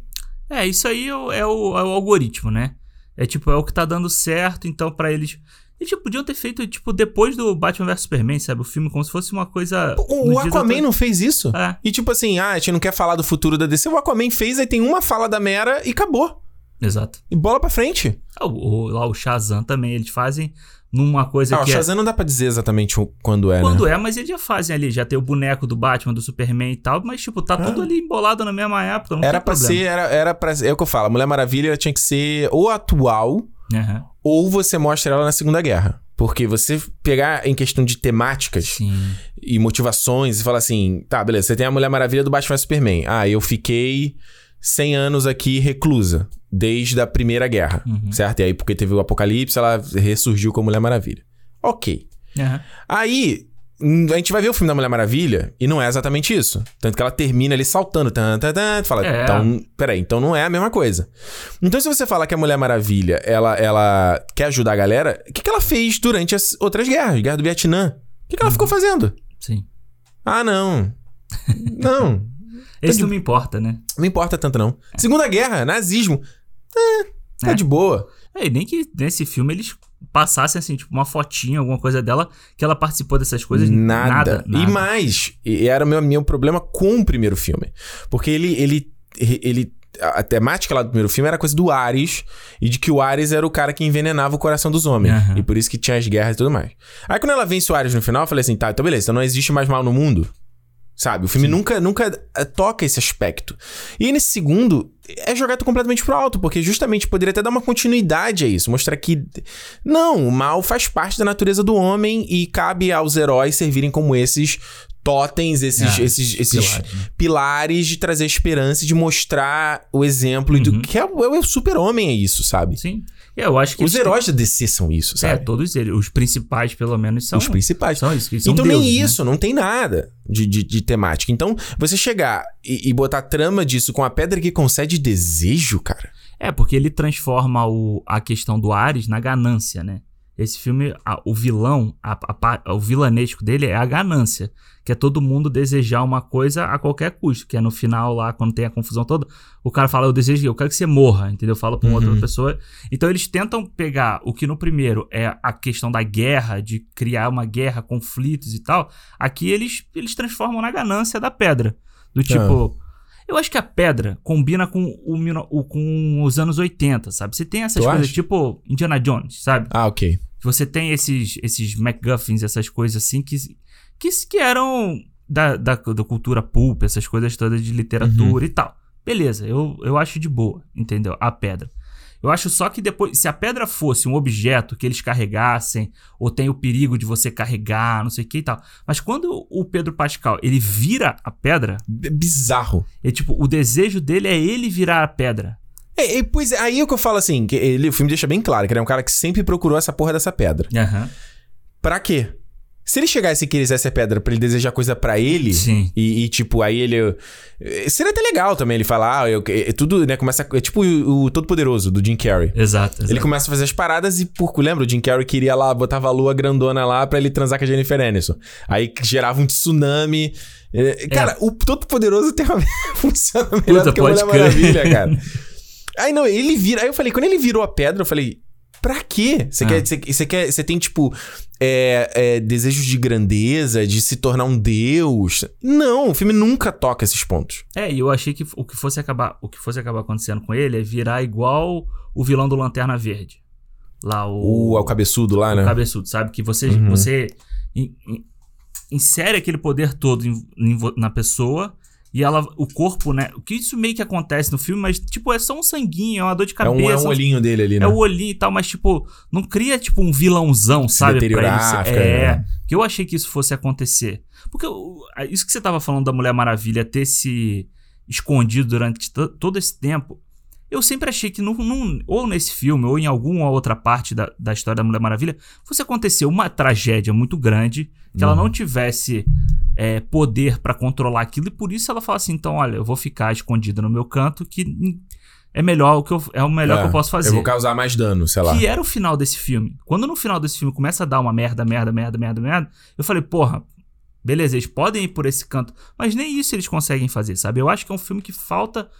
É, isso aí é o, é o, é o algoritmo, né? É tipo, é o que tá dando certo, então pra eles. Eles tipo, podiam ter feito, tipo, depois do Batman vs Superman, sabe? O filme como se fosse uma coisa. O, o Aquaman não fez isso? É, E tipo assim, ah, a gente não quer falar do futuro da DC. O Aquaman fez, aí tem uma fala da Mera e acabou. exato. E bola pra frente. Ah, O, o- lá o Shazam também, eles fazem numa coisa Ah, o que é. Shazam não dá pra dizer exatamente o- quando é, Quando né? é, mas eles já fazem ali, já tem o boneco do Batman, do Superman e tal, mas tipo, tá Ah. tudo ali embolado na mesma época, não Era pra problema. ser, era, era pra É o que eu falo, a Mulher Maravilha tinha que ser ou atual, Aham. ou você mostra ela na Segunda Guerra. Porque você pegar em questão de temáticas Sim. e motivações e falar assim, tá, beleza, você tem a Mulher Maravilha do Batman Superman. Ah, eu fiquei 100 anos aqui reclusa, desde a Primeira Guerra, Uhum. certo? E aí, porque teve o Apocalipse, ela ressurgiu como Mulher Maravilha. Ok. Aham. Aí, a gente vai ver o filme da Mulher Maravilha e não é exatamente isso. Tanto que ela termina ali saltando. Tan, tan, tan, fala, É. então, peraí, então não é a mesma coisa. Então, se você falar que a Mulher Maravilha, ela, ela quer ajudar a galera, o que, que ela fez durante as outras guerras? Guerra do Vietnã? O que, que ela ficou fazendo? Sim. Ah, não. não. (laughs) Esse de- não me importa, né? Não importa tanto, não. Segunda Guerra, nazismo. É, tá É. de boa. É, e nem que nesse filme eles passassem, assim, tipo, uma fotinha, alguma coisa dela, que ela participou dessas coisas. Nada. Nada. E mais, e era o meu, meu problema com o primeiro filme. Porque ele, ele, ele. A temática lá do primeiro filme era coisa do Ares e de que o Ares era o cara que envenenava o coração dos homens. Aham. E por isso que tinha as guerras e tudo mais. Aí quando ela vence o Ares no final, eu falei assim: tá, então beleza, então não existe mais mal no mundo. Sabe? O filme nunca, nunca eh, toca esse aspecto. E aí, nesse segundo, é jogado completamente pro alto, porque justamente poderia até dar uma continuidade a isso. Mostrar que. Não, o mal faz parte da natureza do homem e cabe aos heróis servirem como esses totens, esses, Ah, esses, esses pilares, né? pilares de trazer esperança e de mostrar o exemplo e do Uhum. que é, o- é o super-homem, é isso, sabe? Sim. É, eu acho que. Os heróis da DC são isso, É, sabe? todos eles. Os principais, pelo menos, são. Os principais. São isso. são então deuses, nem né? isso, não tem nada de, de, de temática. Então, você chegar e, e botar trama disso com a pedra que concede desejo, cara. É, porque ele transforma o, a questão do Ares na ganância, né? Esse filme, a- o vilão, a- a o vilanesco dele é a ganância. Que é todo mundo desejar uma coisa a qualquer custo. Que é no final lá, quando tem a confusão toda, o cara fala, eu desejo, eu quero que você morra, entendeu? Fala pra uma Uhum. outra pessoa. Então eles tentam pegar o que no primeiro é a questão da guerra, de criar uma guerra, conflitos e tal. Aqui eles, eles transformam na ganância da pedra. Do tipo... Eu acho que a pedra combina com, o- com os anos 80, sabe? Você tem essas Tu coisas acha? tipo Indiana Jones, sabe? Ah, ok. Você tem esses, esses MacGuffins, essas coisas assim que, que, que eram da, da, da cultura pulp, essas coisas todas de literatura e tal. Beleza, eu, eu acho de boa, entendeu? A pedra. Eu acho só que depois, se a pedra fosse um objeto que eles carregassem, ou tem o perigo de você carregar, não sei o que e tal. Mas quando o Pedro Pascal, ele vira a pedra, B- bizarro. é tipo, o desejo dele é ele virar a pedra. É, é, pois é, aí é o que eu falo assim, que ele, o filme deixa bem claro que ele é um cara que sempre procurou essa porra dessa pedra. Aham. Pra quê? Se ele chegasse e quisesse a pedra pra ele desejar coisa pra ele, Sim. E, e, tipo, aí ele. eh, Seria até legal também ele falar, ah, eu, é, tudo, né? Começa. É tipo o, o Todo-Poderoso do Jim Carrey. Exato, exato. Ele começa a fazer as paradas e, por, lembra? O Jim Carrey queria lá, botava a lua grandona lá pra ele transar com a Jennifer Aniston. Aí gerava um tsunami. Eh, Cara, o Todo-Poderoso tem uma... (laughs) funciona melhor Puta, do que a Mulher crer. Maravilha, cara. (laughs) Aí não, ele vira. Aí eu falei, quando ele virou a pedra, eu falei. Pra quê? Você Ah. quer, você, você quer, você tem tipo é, é, desejos de grandeza, de se tornar um deus? Não, o filme nunca toca esses pontos. É, e eu achei que o que fosse acabar, o que fosse acabar acontecendo com ele é virar igual o vilão do Lanterna Verde. lá o. O, o cabeçudo lá, né? o cabeçudo, sabe? Que você, Uhum. você in- in- insere aquele poder todo vo- na pessoa e ela, o corpo, né? O que isso meio que acontece no filme, mas tipo, é só um sanguinho, é uma dor de É cabeça. um, é um olhinho dele ali, né? É o olhinho e tal, mas tipo, não cria tipo um vilãozão, sabe? deteriorar, pra ele É, que eu achei que isso fosse acontecer. Porque o- isso que você tava falando da Mulher Maravilha ter se escondido durante to- todo esse tempo, eu sempre achei que num, num- ou nesse filme ou em alguma outra parte da, da história da Mulher Maravilha fosse acontecer uma tragédia muito grande, que ela Uhum. não tivesse é, poder pra controlar aquilo e por isso ela fala assim, então olha, eu vou ficar escondida no meu canto que é melhor o que eu, é o melhor É, que eu posso fazer. Eu vou causar mais dano, sei lá. Que era o final desse filme. Quando no final desse filme começa a dar uma merda, merda, merda, merda, merda, eu falei, porra, beleza, eles podem ir por esse canto, mas nem isso eles conseguem fazer, sabe? Eu acho que é um filme que falta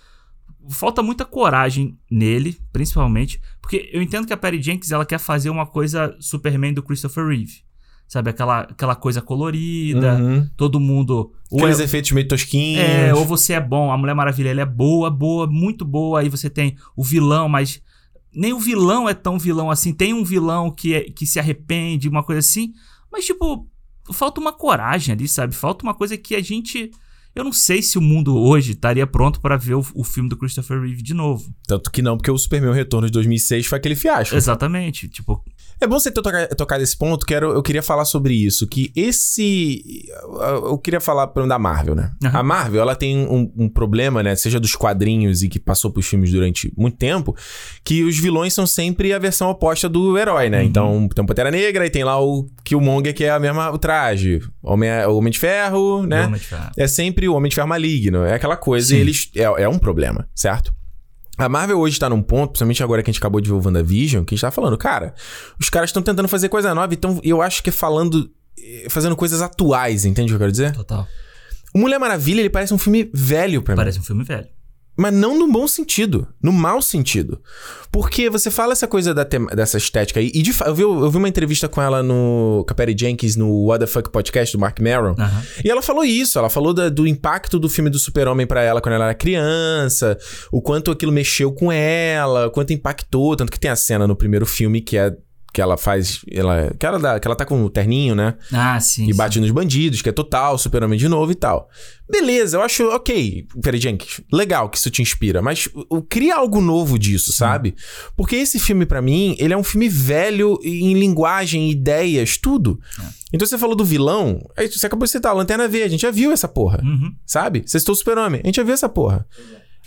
falta muita coragem nele, principalmente, porque eu entendo que a Patty Jenkins ela quer fazer uma coisa Superman do Christopher Reeve. Sabe, aquela, aquela coisa colorida, Uhum. todo mundo. Aqueles é- efeitos meio tosquinhos. é, ou você é bom, a Mulher Maravilha ela é boa, boa, muito boa. Aí você tem o vilão, mas nem o vilão é tão vilão assim. Tem um vilão que, é- que se arrepende, uma coisa assim. Mas, tipo, falta uma coragem ali, sabe? Falta uma coisa que a gente. Eu não sei se o mundo hoje estaria pronto pra ver o, o filme do Christopher Reeve de novo. Tanto que não, porque o Superman Retorno de 2006 foi aquele fiasco. Exatamente. Tipo, É bom você ter toca- tocado esse ponto, que era- eu queria falar sobre isso. Que esse. Eu queria falar pelo da Marvel, né? Aham. A Marvel, ela tem um, um problema, né? Seja dos quadrinhos e que passou pros filmes durante muito tempo, que os vilões são sempre a versão oposta do herói, né? Uhum. Então, tem o Pantera Negra e tem lá o Killmonger, que é a mesma, o traje. Homem, o Homem de Ferro, né? Realmente, cara. é sempre o Homem de Ferro maligno. É aquela coisa Sim. e eles. É, é um problema, certo? A Marvel hoje tá num ponto, principalmente agora que a gente acabou de ver o WandaVision, que a gente tá falando, cara, os caras estão tentando fazer coisa nova, então eu acho que é falando. eh, fazendo coisas atuais, entende o que eu quero dizer? Total. O Mulher Maravilha, ele parece um filme velho pra mim. Parece um filme velho. Mas não no bom sentido, no mau sentido. Porque você fala essa coisa da tema- dessa estética aí, e de eu vi, eu vi uma entrevista com ela no com a Jenkins no What the Fuck Podcast do Mark Maron. Aham. E ela falou isso, ela falou da- do impacto do filme do Super-Homem pra ela quando ela era criança, o quanto aquilo mexeu com ela, o quanto impactou, tanto que tem a cena no primeiro filme que é que ela faz, ela, que ela dá, que ela tá com o terninho, né? Ah, sim. E sim. bate nos bandidos, que é total, Super-Homem de novo e tal. Beleza, eu acho ok, Perry Jenkins, legal que isso te inspira, mas o- cria algo novo disso, sabe? Porque esse filme, pra mim, ele é um filme velho em linguagem, ideias, tudo. Então você falou do vilão, aí você acabou de citar, Lanterna V, a gente já viu essa porra, Uhum. sabe? Você citou o Super-Homem, a gente já viu essa porra.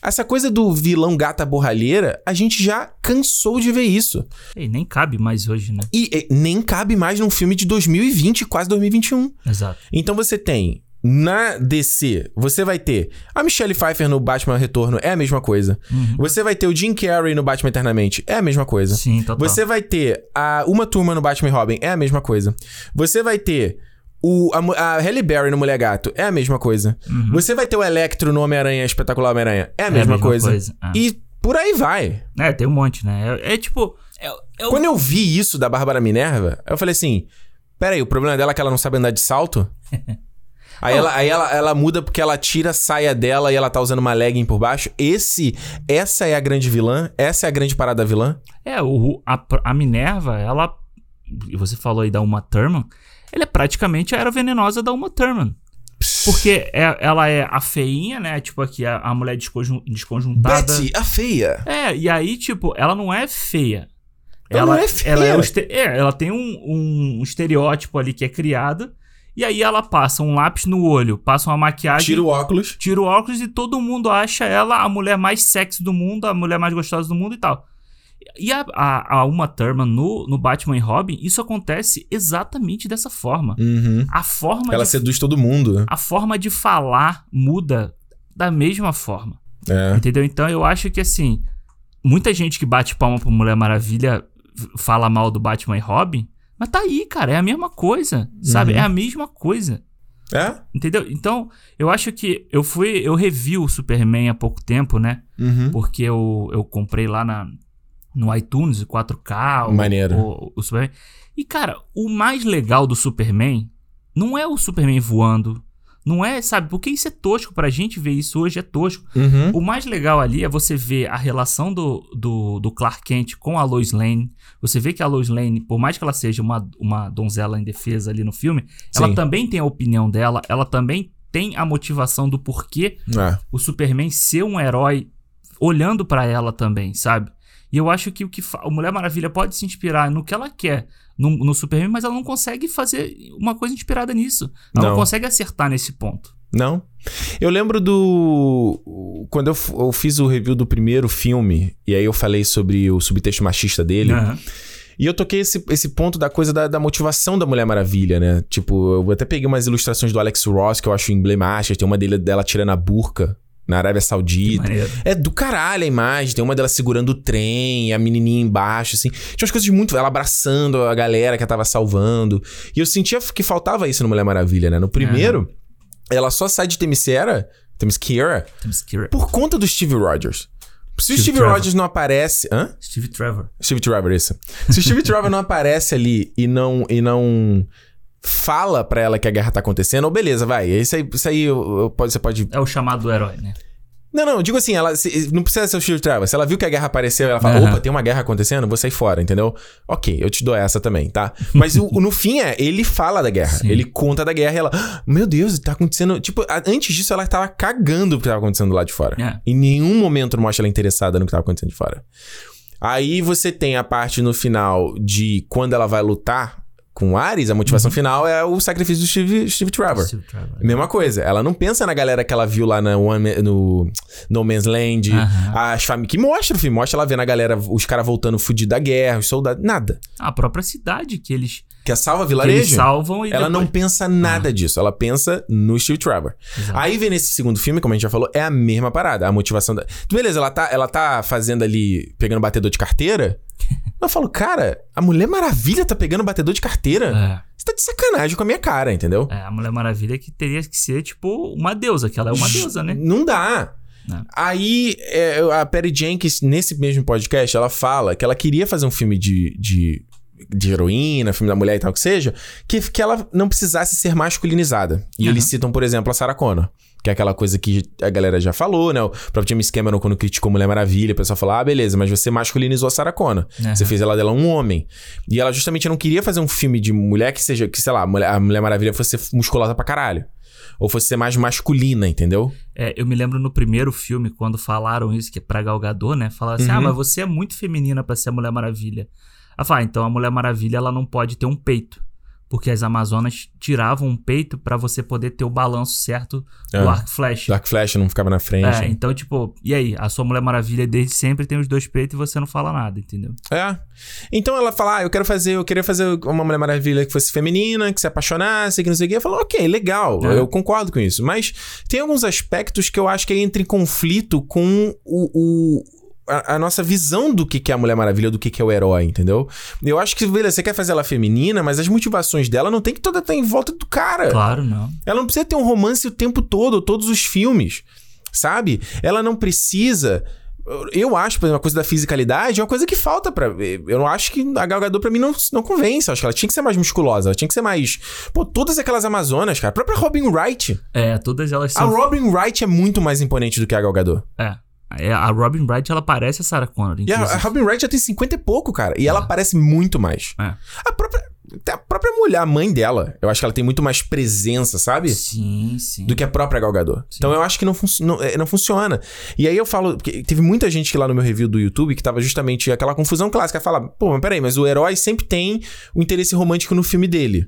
Essa coisa do vilão gata borralheira, a gente já cansou de ver isso. E nem cabe mais hoje, né? E, e nem cabe mais num filme de 2020, quase 2021. Exato. Então você tem na DC, você vai ter a Michelle Pfeiffer no Batman Retorno, é a mesma coisa. Uhum. Você vai ter o Jim Carrey no Batman Eternamente, é a mesma coisa. Sim, total. Você vai ter a Uma Turma no Batman Robin, é a mesma coisa. Você vai ter o, a, a Halle Berry no Mulher Gato, é a mesma coisa. Uhum. Você vai ter o Electro no Homem-Aranha, Espetacular Homem-Aranha, é a mesma, coisa. Ah. E por aí vai. É, tem um monte, né? É, é tipo. É, é o- Quando eu vi isso da Bárbara Minerva, eu falei assim: peraí, o problema dela é que ela não sabe andar de salto? (laughs) Aí, ela, aí ela, ela muda porque ela tira a saia dela e ela tá usando uma legging por baixo. Esse, essa é a grande vilã? Essa é a grande parada vilã? É, o, a, a Minerva, ela. e Você falou aí da Uma Thurman. Ela é praticamente a era venenosa da Uma Thurman. Porque é- ela é a feinha, né? Tipo aqui, a, a mulher desconjun- desconjuntada. Betty, a feia. É, e aí, tipo, ela não é feia. Ela não é feia. Ela, é o este- é, ela tem um, um estereótipo ali que é criada. E aí ela passa um lápis no olho, passa uma maquiagem. Tira o óculos. tira o óculos e todo mundo acha ela a mulher mais sexy do mundo, a mulher mais gostosa do mundo e tal. E a, a, a Uma Thurman no, no Batman e Robin, isso acontece exatamente dessa forma. Uhum. A forma, Ela de, seduz todo mundo. a forma de falar muda da mesma forma. É. Entendeu? Então eu acho que assim, muita gente que bate palma pro Mulher Maravilha fala mal do Batman e Robin, mas tá aí, cara, é a mesma coisa, sabe? Uhum. É a mesma coisa. É? Entendeu? Então, eu acho que eu fui, eu revi o Superman há pouco tempo, né? Uhum. Porque eu, eu comprei lá na, no iTunes, o 4K, o, Maneiro. o, o Superman. E, cara, o mais legal do Superman não é o Superman voando, Não é, sabe? Porque isso é tosco pra gente ver isso hoje, é tosco. Uhum. O mais legal ali é você ver a relação do, do, do Clark Kent com a Lois Lane. Você vê que a Lois Lane, por mais que ela seja uma, uma donzela indefesa ali no filme, ela Sim. também tem a opinião dela, ela também tem a motivação do porquê É. o Superman ser um herói olhando pra ela também, sabe? E eu acho que o que a Mulher Maravilha pode se inspirar no que ela quer no, no Superman, mas ela não consegue fazer uma coisa inspirada nisso. Ela não, Não. consegue acertar nesse ponto. Não. Eu lembro do. Quando eu, eu fiz o review do primeiro filme, e aí eu falei sobre o subtexto machista dele. Aham. E eu toquei esse, esse ponto da coisa da, da motivação da Mulher Maravilha, né? Tipo, eu até peguei umas ilustrações do Alex Ross que eu acho emblemáticas. Tem uma dele, dela tirando a burca na Arábia Saudita. É do caralho a imagem. Tem uma dela segurando o trem, a menininha embaixo, assim. Tinha umas coisas muito. Ela abraçando a galera que ela tava salvando. E eu sentia que faltava isso no Mulher Maravilha, né? No primeiro, ela só sai de Themyscira, Themyscira. por conta do Steve Rogers. Se o Steve. Rogers não aparece. Hã? Steve Trevor. Steve Trevor, isso. Se o Steve Trevor não aparece ali e não. E não fala pra ela que a guerra tá acontecendo, ou beleza, vai. Isso aí, isso aí eu- eu- pode, você pode É o chamado do herói, né? não, não, digo assim, ela se- não precisa ser o Steve Trevor. Se ela viu que a guerra apareceu, ela fala, Aham. opa, tem uma guerra acontecendo, vou sair fora, entendeu? Ok, eu te dou essa também, tá? Mas o- no fim é, ele fala da guerra. Sim. Ele conta da guerra e ela, "Ah, meu Deus, tá acontecendo. Tipo, antes disso ela tava cagando o que tava acontecendo lá de fora. É. Em nenhum momento mostra ela interessada no que tava acontecendo de fora. Aí você tem a parte no final de quando ela vai lutar com o Ares, a motivação Uhum. final é o sacrifício do Steve, Steve Trevor. Steve Trevor. Mesma coisa. Ela não pensa na galera que ela viu lá na One no No Man's Land. Aham. As famílias. Que mostra o filme. Mostra ela vendo a galera, os caras voltando fudido da guerra, os soldados. Nada. A própria cidade que eles, Que é salva que eles vilarejo. salvam e Ela não depois- pensa nada disso. Ela pensa no Steve Trevor. Exato. Aí vem nesse segundo filme, como a gente já falou, é a mesma parada. A motivação da. Beleza, ela tá, ela tá fazendo ali, pegando batedor de carteira. Eu falo, cara, a Mulher Maravilha tá pegando batedor de carteira? É. Você tá de sacanagem com a minha cara, entendeu? É, a Mulher Maravilha que teria que ser, tipo, uma deusa, que ela é uma deusa, né? Não dá. Não. Aí, é, a Perry Jenkins, nesse mesmo podcast, ela fala que ela queria fazer um filme de, de, de heroína, filme da mulher e tal que seja, que, que ela não precisasse ser masculinizada. E Aham. eles citam, por exemplo, a Sarah Connor. Que é aquela coisa que a galera já falou, né? O próprio James Cameron, quando criticou Mulher Maravilha, o pessoal falou: ah, beleza, mas você masculinizou a Sarah Connor. Aham. Você fez ela dela um homem. E ela justamente não queria fazer um filme de mulher que seja, que sei lá, a Mulher, Maravilha fosse musculosa pra caralho. Ou fosse ser mais masculina, entendeu? É, eu me lembro no primeiro filme, quando falaram isso, que é pra Gal Gadot, né? Falaram assim, Uhum. ah, mas você é muito feminina pra ser a Mulher Maravilha. Ela fala, ah, então a Mulher Maravilha, ela não pode ter um peito. Porque as Amazonas tiravam um peito pra você poder ter o balanço certo do É. arco flash. Dark Flash não ficava na frente. É, então, tipo, e aí? A sua Mulher Maravilha desde sempre tem os dois peitos e você não fala nada, entendeu? É. Então ela fala: Ah, eu quero fazer, eu queria fazer uma Mulher Maravilha que fosse feminina, que se apaixonasse, que não sei o quê. Eu falo, ok, legal, É. eu concordo com isso. Mas tem alguns aspectos que eu acho que entra em conflito com o. o- a, a nossa visão do que, que é a Mulher Maravilha, do que, que é o herói, entendeu? Eu acho que, beleza, você quer fazer ela feminina, mas as motivações dela não tem que toda estar em volta do cara. Claro, não. Ela não precisa ter um romance o tempo todo, todos os filmes, sabe? Ela não precisa. Eu acho, por exemplo, a coisa da fisicalidade é uma coisa que falta pra. Eu não acho que a Gal Gadot pra mim não, não convence. Eu acho que ela tinha que ser mais musculosa, ela tinha que ser mais. Pô, todas aquelas Amazonas, cara. A própria Robin Wright. É, todas elas A são... Robin Wright é muito mais imponente do que a Gal Gadot. É. É, A Robin Wright, ela parece a Sarah Connor, E a, a Robin Wright já tem 50 e pouco, cara. E ela parece muito mais. É. A própria. A própria mulher, a mãe dela, eu acho que ela tem muito mais presença, sabe? Sim, sim. do que a própria Gal Gadot. Então eu acho que não, fun- não, é, não funciona. E aí eu falo, porque teve muita gente que lá no meu review do YouTube que tava justamente aquela confusão clássica, fala, pô, mas peraí, mas o herói sempre tem o interesse romântico no filme dele.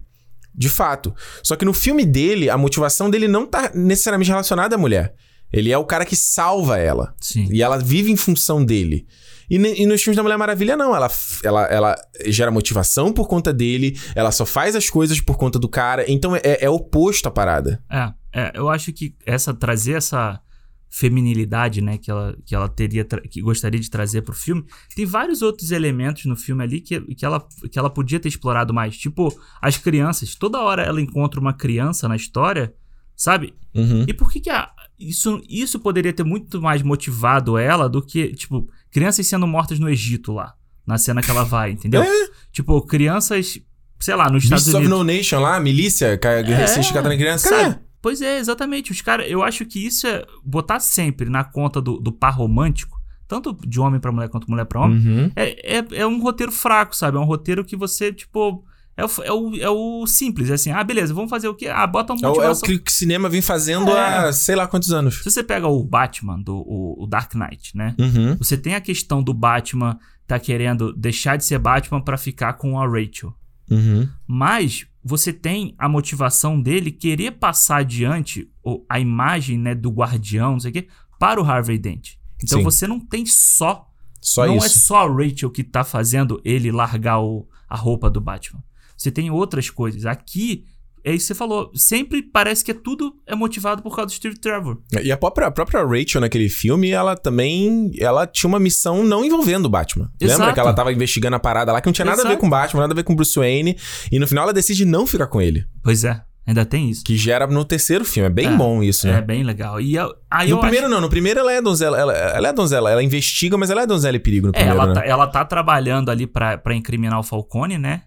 De fato. Só que no filme dele, a motivação dele não tá necessariamente relacionada à mulher. Ele é o cara que salva ela. Sim. E ela vive em função dele. E, e nos filmes da Mulher Maravilha, não. Ela, ela, ela gera motivação por conta dele, ela só faz as coisas por conta do cara. Então é, é oposto a parada. É, é, eu acho que essa trazer essa feminilidade, né, que ela, que ela teria que gostaria de trazer pro filme, tem vários outros elementos no filme ali que, que, ela, que ela podia ter explorado mais, tipo as crianças. Toda hora ela encontra uma criança na história, sabe? Uhum. E por que que a, isso isso poderia ter muito mais motivado ela do que tipo crianças sendo mortas no Egito lá, na cena que ela vai, entendeu? É. Tipo crianças, sei lá, nos Estados Beasts of Unidos. No Nation lá, milícia, ca- recém-chegada na criança. Sabe? Pois é, exatamente. Os caras, eu acho que isso é botar sempre na conta do, do par romântico, tanto de homem pra mulher quanto mulher pra homem, Uhum. é, é, é um roteiro fraco, sabe? É um roteiro que você, tipo. É o, é o, é o simples, é assim, ah, beleza, vamos fazer o quê? Ah, bota uma É o, é o motivação. que o cinema vem fazendo É. há sei lá quantos anos. Se você pega o Batman, do, o, o Dark Knight, né? Uhum. Você tem a questão do Batman tá querendo deixar de ser Batman pra ficar com a Rachel. Uhum. Mas você tem a motivação dele querer passar adiante o- a imagem né, do guardião, não sei o quê, para o Harvey Dent. Então Sim. você não tem só. Só não isso. é só a Rachel que tá fazendo ele largar o- a roupa do Batman. Você tem outras coisas. Aqui, é isso que você falou. Sempre parece que é tudo é motivado por causa do Steve Trevor. E a própria, a própria Rachel naquele filme, ela também. Ela tinha uma missão não envolvendo o Batman. Lembra Exato. que ela tava investigando a parada lá que não tinha nada a ver Exato. com o Batman, nada a ver com o Bruce Wayne. E no final ela decide não ficar com ele. Pois é, ainda tem isso. Que gera no terceiro filme. É bem É, bom isso, É né? bem legal. E eu, aí no primeiro, não. No primeiro ela é donzela. Ela, ela é donzela. Ela investiga, mas ela é donzela e perigo no acho, é, primeiro, ela, né? tá, ela tá trabalhando ali pra, pra incriminar o Falcone, né?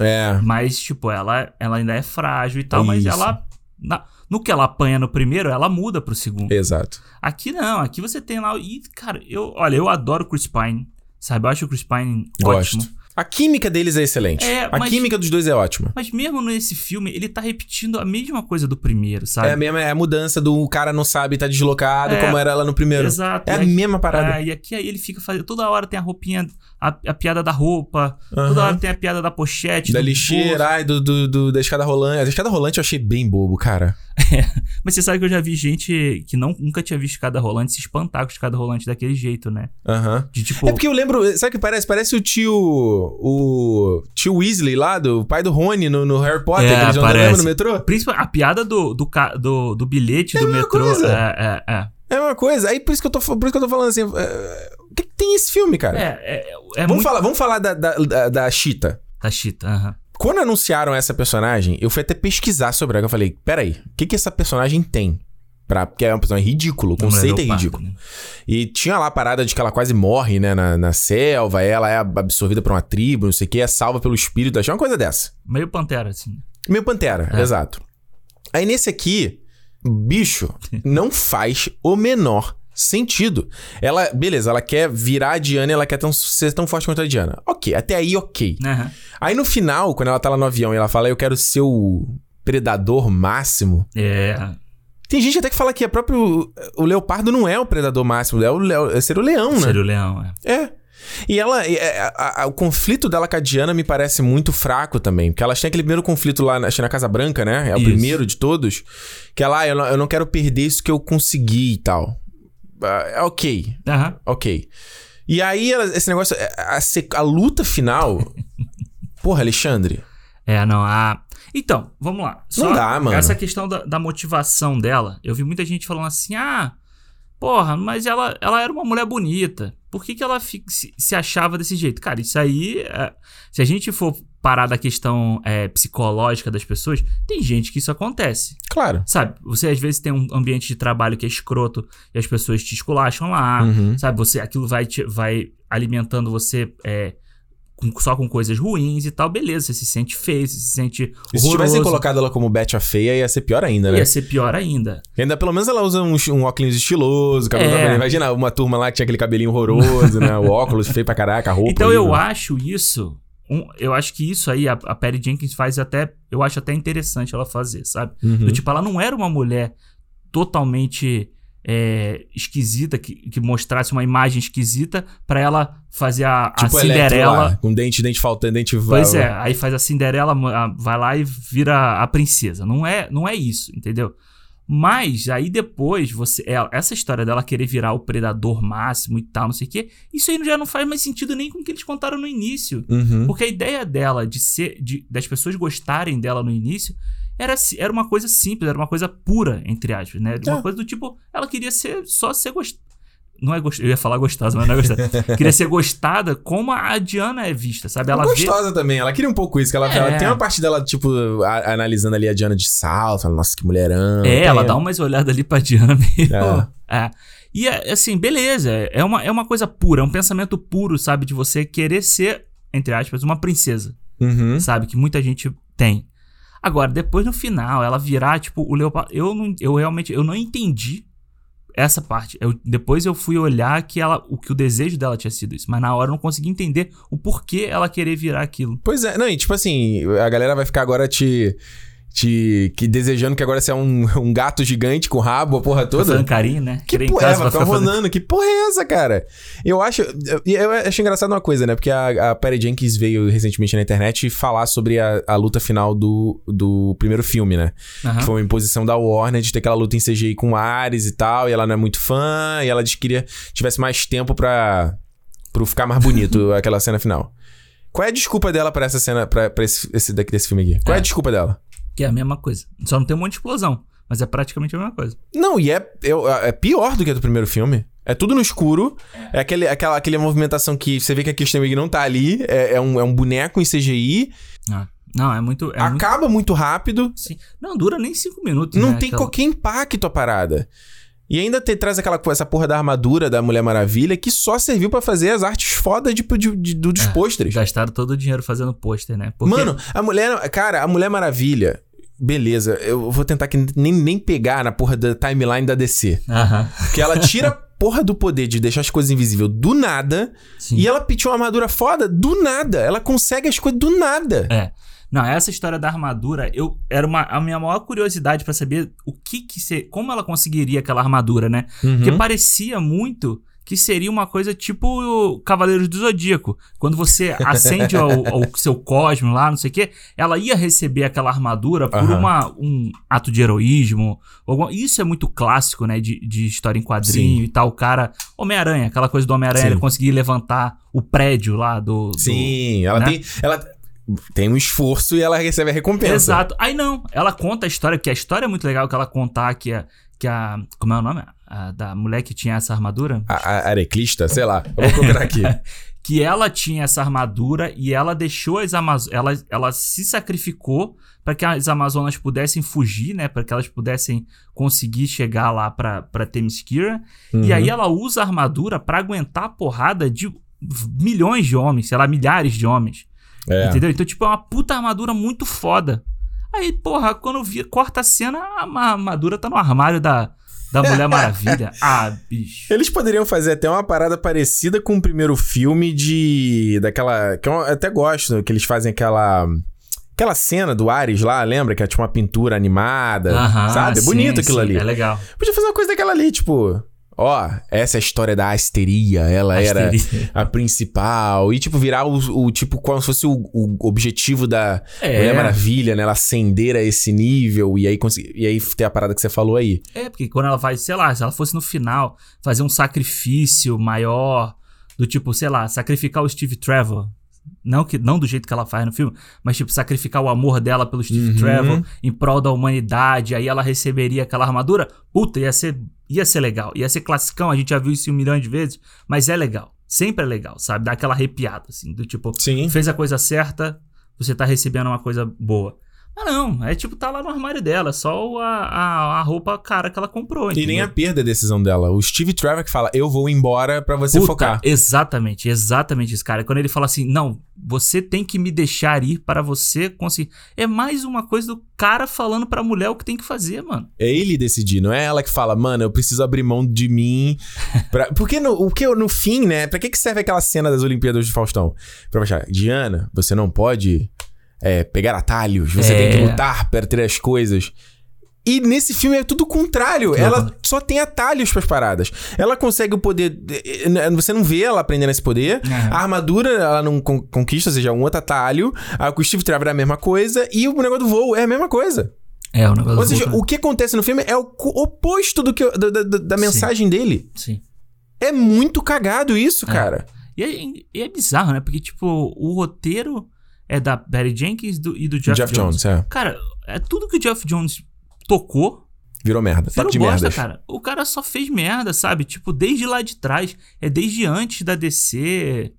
É. Mas, tipo, ela, ela ainda é frágil e tal, É mas isso. ela. na- no que ela apanha no primeiro, ela muda pro segundo. Exato. Aqui não, aqui você tem lá. E, cara, eu, olha, eu adoro Chris Pine. Sabe? Eu acho o Chris Pine Gosto. ótimo. A química deles é excelente. É, a mas- química dos dois é ótima. Mas mesmo nesse filme, ele tá repetindo a mesma coisa do primeiro, sabe? É a mesma é a mudança do cara não sabe, tá deslocado, É. como era lá no primeiro. Exato. É a mesma parada. É, e aqui aí ele fica fazendo. Toda hora tem a roupinha, a, a piada da roupa. Aham. Toda hora tem a piada da pochete. Da do lixeira, ai, do, do, do- da escada rolante. A escada rolante eu achei bem bobo, cara. (laughs) Mas você sabe que eu já vi gente que não, nunca tinha visto escada rolante se espantar com escada rolante daquele jeito, né? Aham. De tipo. É porque eu lembro, sabe o que parece? Parece o tio. O tio Weasley lá, do pai do Rony no, no Harry Potter, É, que eles no metrô. Principalmente a piada do, do, do, do bilhete do a mesma metrô. coisa. É, é, é. É uma coisa. Aí por isso que eu tô, por isso que eu tô falando assim. É, o que, que tem esse filme, cara? É, é, é vamos, muito. falar, vamos falar da, da, da, da Cheetah. Tá chita, aham. Quando anunciaram essa personagem, eu fui até pesquisar sobre ela. Eu falei, peraí, o que, que essa personagem tem? Pra, porque é um personagem ridículo, o conceito é ridículo. né? E tinha lá a parada de que ela quase morre, né, na, na selva, ela é absorvida por uma tribo, não sei o que, é salva pelo espírito, achei uma coisa dessa. Meio pantera, assim. Meio Pantera, É. exato. Aí nesse aqui, bicho, (laughs) não faz o menor sentido. Ela, beleza, ela quer virar a Diana e ela quer tão, ser tão forte quanto a Diana. Ok, até aí ok. Aham. Aí no final, quando ela tá lá no avião e ela fala, eu quero ser o predador máximo. É. Tem gente até que fala que é próprio. O leopardo não é o predador máximo, é, o leo, é ser o leão, né? Seria o leão, é. É. E ela. é, a- a- o conflito dela com a Diana me parece muito fraco também. Porque elas têm aquele primeiro conflito lá, na- na Casa Branca, né? É o Isso. primeiro de todos. Que ela, ah, eu não, eu não quero perder isso que eu consegui e tal. É ok, Aham. ok. E aí, ela- esse negócio. é, A, se- a luta final. (laughs) Porra, Alexandre. É, não, a. Então, vamos lá. Não dá, mano. Essa questão da, da motivação dela, eu vi muita gente falando assim: ah, porra, mas ela, ela era uma mulher bonita. Por que, que ela se, se achava desse jeito? Cara, isso aí. é, se a gente for parar da questão é, psicológica das pessoas, tem gente que isso acontece. Claro. Sabe, você às vezes tem um ambiente de trabalho que é escroto e as pessoas te esculacham lá. Uhum. Sabe, você, aquilo vai, te- vai alimentando você é, com- só com coisas ruins e tal, beleza, você se sente feio, você se sente E se tivessem horroroso. colocado ela como Betty a feia, ia ser pior ainda, né? Ia ser pior ainda. E Ainda pelo menos ela usa um, um óculos estiloso, cabelo É. Imagina uma turma lá que tinha aquele cabelinho horroroso, né? O óculos feio pra caraca, a roupa. então eu horrível. acho isso. Um- eu acho que isso aí, a, a Perry Jenkins faz até. Eu acho até interessante ela fazer, sabe? Uhum. Do tipo, ela não era uma mulher totalmente é, esquisita, que, que mostrasse uma imagem esquisita pra ela fazer a, a Tipo Electro Cinderela. lá, com dente, dente faltando, dente Pois va- é, aí faz a Cinderela, a- vai lá e vira a princesa. Não é, não é isso, entendeu? Mas aí depois você. é, essa história dela querer virar o predador máximo e tal, não sei o quê, isso aí já não faz mais sentido nem com o que eles contaram no início. Uhum. Porque a ideia dela de ser. De, das pessoas gostarem dela no início era, era uma coisa simples, era uma coisa pura, entre aspas, né? Uma É. coisa do tipo, ela queria ser só ser gostosa. Não é gostosa, eu ia falar gostosa, mas não é gostosa. (laughs) queria ser gostada como a Diana é vista, sabe? Ela vê. Gostosa também, ela queria um pouco isso, que ela, É. ela tem uma parte dela, tipo, a- analisando ali a Diana de salto, fala, nossa, que mulherão. É, ela dá umas olhadas ali pra Diana (laughs) meio. É. É. E é, assim, beleza. É uma, é uma coisa pura, é um pensamento puro, sabe? De você querer ser, entre aspas, uma princesa, Uhum. sabe? Que muita gente tem. Agora, depois no final, ela virar, tipo, o leopardo. Eu, não, eu realmente eu não entendi essa parte. Eu, depois eu fui olhar que ela, o que o desejo dela tinha sido isso. Mas na hora eu não consegui entender o porquê ela querer virar aquilo. Pois é, não, e tipo assim, a galera vai ficar agora te te que desejando que agora você é um, (laughs) um gato gigante com rabo, a porra toda. Fazendo carinho, né? Que Querer em porra, ela pra tá rolando. Que porra é essa, cara? Eu acho. Eu, eu acho engraçado uma coisa, né? Porque a, a Patty Jenkins veio recentemente na internet falar sobre a, a luta final do, do primeiro filme, né? Aham. Que foi uma imposição da Warner de ter aquela luta em CGI com Ares e tal. E ela não é muito fã. E ela disse que queria tivesse mais tempo pra, pra ficar mais bonito (laughs) aquela cena final. Qual é a desculpa dela pra essa cena, pra, pra esse, esse daqui desse filme aqui? Qual é a É. desculpa dela? Que é a mesma coisa. Só não tem um monte de explosão. Mas é praticamente a mesma coisa. Não, e é, é, é pior do que a do primeiro filme. É tudo no escuro. É aquele, aquela, aquela movimentação que você vê que a Kristen Wiig não tá ali. É, é um, é um boneco em CGI. Ah. Não, é muito. É muito acaba muito rápido. sim. Não, dura nem cinco minutos. Não né, tem aquela- qualquer impacto a parada. E ainda te, traz aquela essa porra da armadura da Mulher Maravilha que só serviu pra fazer as artes foda de, de, de- do- dos É, pôsteres. Gastaram todo o dinheiro fazendo pôster, né? Porque- Mano, a mulher. Cara, a Mulher Maravilha. Beleza, eu vou tentar que nem, nem pegar na porra da timeline da DC. Que ela tira a (laughs) porra do poder de deixar as coisas invisíveis do nada. Sim. E ela pediu uma armadura foda do nada. Ela consegue as coisas do nada. É. Não, essa história da armadura, eu era uma, a minha maior curiosidade pra saber o que que se, como ela conseguiria aquela armadura, né? Porque Uhum. parecia muito que seria uma coisa tipo Cavaleiros do Zodíaco. Quando você (laughs) acende o, seu cosmo lá, não sei o quê, ela ia receber aquela armadura por Aham. uma, um ato de heroísmo. alguma- Isso é muito clássico, né? De, de história em quadrinho Sim. e tal. O cara. Homem-Aranha, aquela coisa do Homem-Aranha, ele conseguir levantar o prédio lá do. do- Sim, ela né? tem. Ela tem um esforço e ela recebe a recompensa. Exato. Aí não, ela conta a história, porque a história é muito legal que ela contar que a. Que a como é o nome? A, da mulher que tinha essa armadura. A, a Areclista, sei lá. Eu vou procurar aqui. (laughs) que ela tinha essa armadura e ela deixou as Amazonas. Ela, ela se sacrificou para que as Amazonas pudessem fugir, né? Para que elas pudessem conseguir chegar lá para Themyscira. E Uhum. aí ela usa a armadura para aguentar a porrada de milhões de homens, sei lá, milhares de homens. É. Entendeu? Então, tipo, é uma puta armadura muito foda. Aí, porra, quando vi, corta a cena, a ma- armadura tá no armário da, da Mulher Maravilha. (laughs) ah, bicho. Eles poderiam fazer até uma parada parecida com o primeiro filme de. daquela. Que eu até gosto, que eles fazem aquela. Aquela cena do Ares lá, lembra? Que é tipo uma pintura animada. Aham, sabe? É sim, bonito aquilo sim, ali. É legal. Podia fazer uma coisa daquela ali, tipo. Ó, essa é a história da Asteria. Ela era Asteria. a principal. E, tipo, virar o, o tipo, como se fosse o, o objetivo da É. Mulher Maravilha, né? Ela ascender a esse nível e aí, conseguir, e aí ter a parada que você falou aí. É, porque quando ela faz, sei lá, se ela fosse no final fazer um sacrifício maior, do tipo, sei lá, sacrificar o Steve Trevor. Não, que, não do jeito que ela faz no filme, mas tipo, sacrificar o amor dela pelo Steve Uhum. Trevor em prol da humanidade, aí ela receberia aquela armadura. Puta, ia ser, ia ser legal. Ia ser classicão, a gente já viu isso um milhão de vezes, mas é legal. Sempre é legal, sabe? Dá aquela arrepiada, assim, do tipo, Sim. fez a coisa certa, você tá recebendo uma coisa boa. Mas não, é tipo, tá lá no armário dela, só a, a, a roupa cara que ela comprou. E nem entendeu? a perda a decisão dela. O Steve Trevor que fala, eu vou embora pra você Puta, focar. Exatamente, exatamente isso, cara. Quando ele fala assim, não, você tem que me deixar ir para você conseguir. É mais uma coisa do cara falando pra mulher o que tem que fazer, mano. É ele decidir, não é ela que fala, mano, eu preciso abrir mão de mim. (laughs) Pra... Porque no, o que, no fim, né? Pra que, que serve aquela cena das Olimpíadas de Faustão? Pra achar, Diana, você não pode é, pegar atalhos, você É. tem que lutar para ter as coisas. E nesse filme é tudo o contrário. Uhum. Ela só tem atalhos pras paradas. Ela consegue o poder. Você não vê ela aprendendo esse poder. Uhum. A armadura, ela não con- conquista, ou seja, um outro atalho. A com o Steve Trevor é a mesma coisa. E o negócio do voo é a mesma coisa. É, o negócio Ou seja, Vulcan. o que acontece no filme é o oposto do que, da, da- da- mensagem dele. Sim. É muito cagado isso, cara. E é, e é bizarro, né? Porque, tipo, o roteiro é da Barry Jenkins do- e do Jeff, Jeff, Jones. Jones, é. Cara, é tudo que o Jeff Jones tocou, Virou merda. Virou de bosta, merdas. cara. O cara só fez merda, sabe? Tipo, desde lá de trás. É desde antes da DC.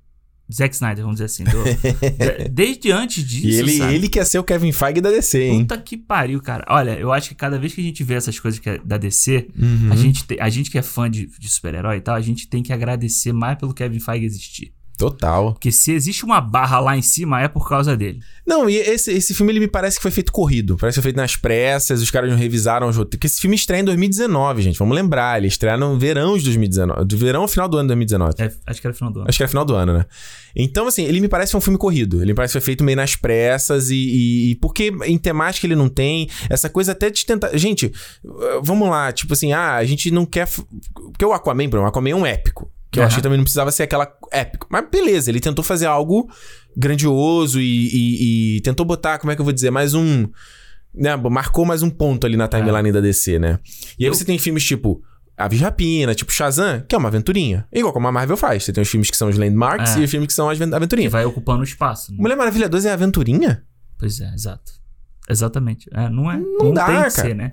Zack Snyder, vamos dizer assim. do- (laughs) de- desde antes disso. E ele, sabe? ele quer ser o Kevin Feige da DC, hein? Puta que pariu, cara. Olha, eu acho que cada vez que a gente vê essas coisas que é da DC, Uhum. a, gente te- a gente que é fã de, de super-herói e tal, a gente tem que agradecer mais pelo Kevin Feige existir. Total. Porque se existe uma barra lá em cima, é por causa dele. Não, e esse, esse filme ele me parece que foi feito corrido. Parece que foi feito nas pressas, os caras não revisaram os roteiros. Porque esse filme estreia em 2019, gente. Vamos lembrar. Ele estreia no verão de 2019. Do verão ao final do ano de 2019. É, acho que era final do ano. Acho que era final do ano, né? Então, assim, ele me parece um filme corrido. Ele me parece que foi feito meio nas pressas e, e, e porque em temática ele não tem. Essa coisa até de tentar. Gente, vamos lá. Tipo assim, ah, a gente não quer. Porque o Aquaman, o Aquaman é um épico. Que eu Aham. acho que também não precisava ser aquela épico. Mas beleza, ele tentou fazer algo grandioso e, e- e tentou botar, como é que eu vou dizer, mais um. Né, marcou mais um ponto ali na timeline da DC, né? E aí Eu- você tem filmes tipo. Aves Rapina, tipo Shazam, que é uma aventurinha. Igual como a Marvel faz. Você tem os filmes que são os landmarks É. e os filmes que são as aven- Que aventurinhas. vai ocupando o espaço. né? Mulher Maravilha 2 é aventurinha? Pois é, exato. Exatamente. É, não é. Não dá, tem que cara. ser, né?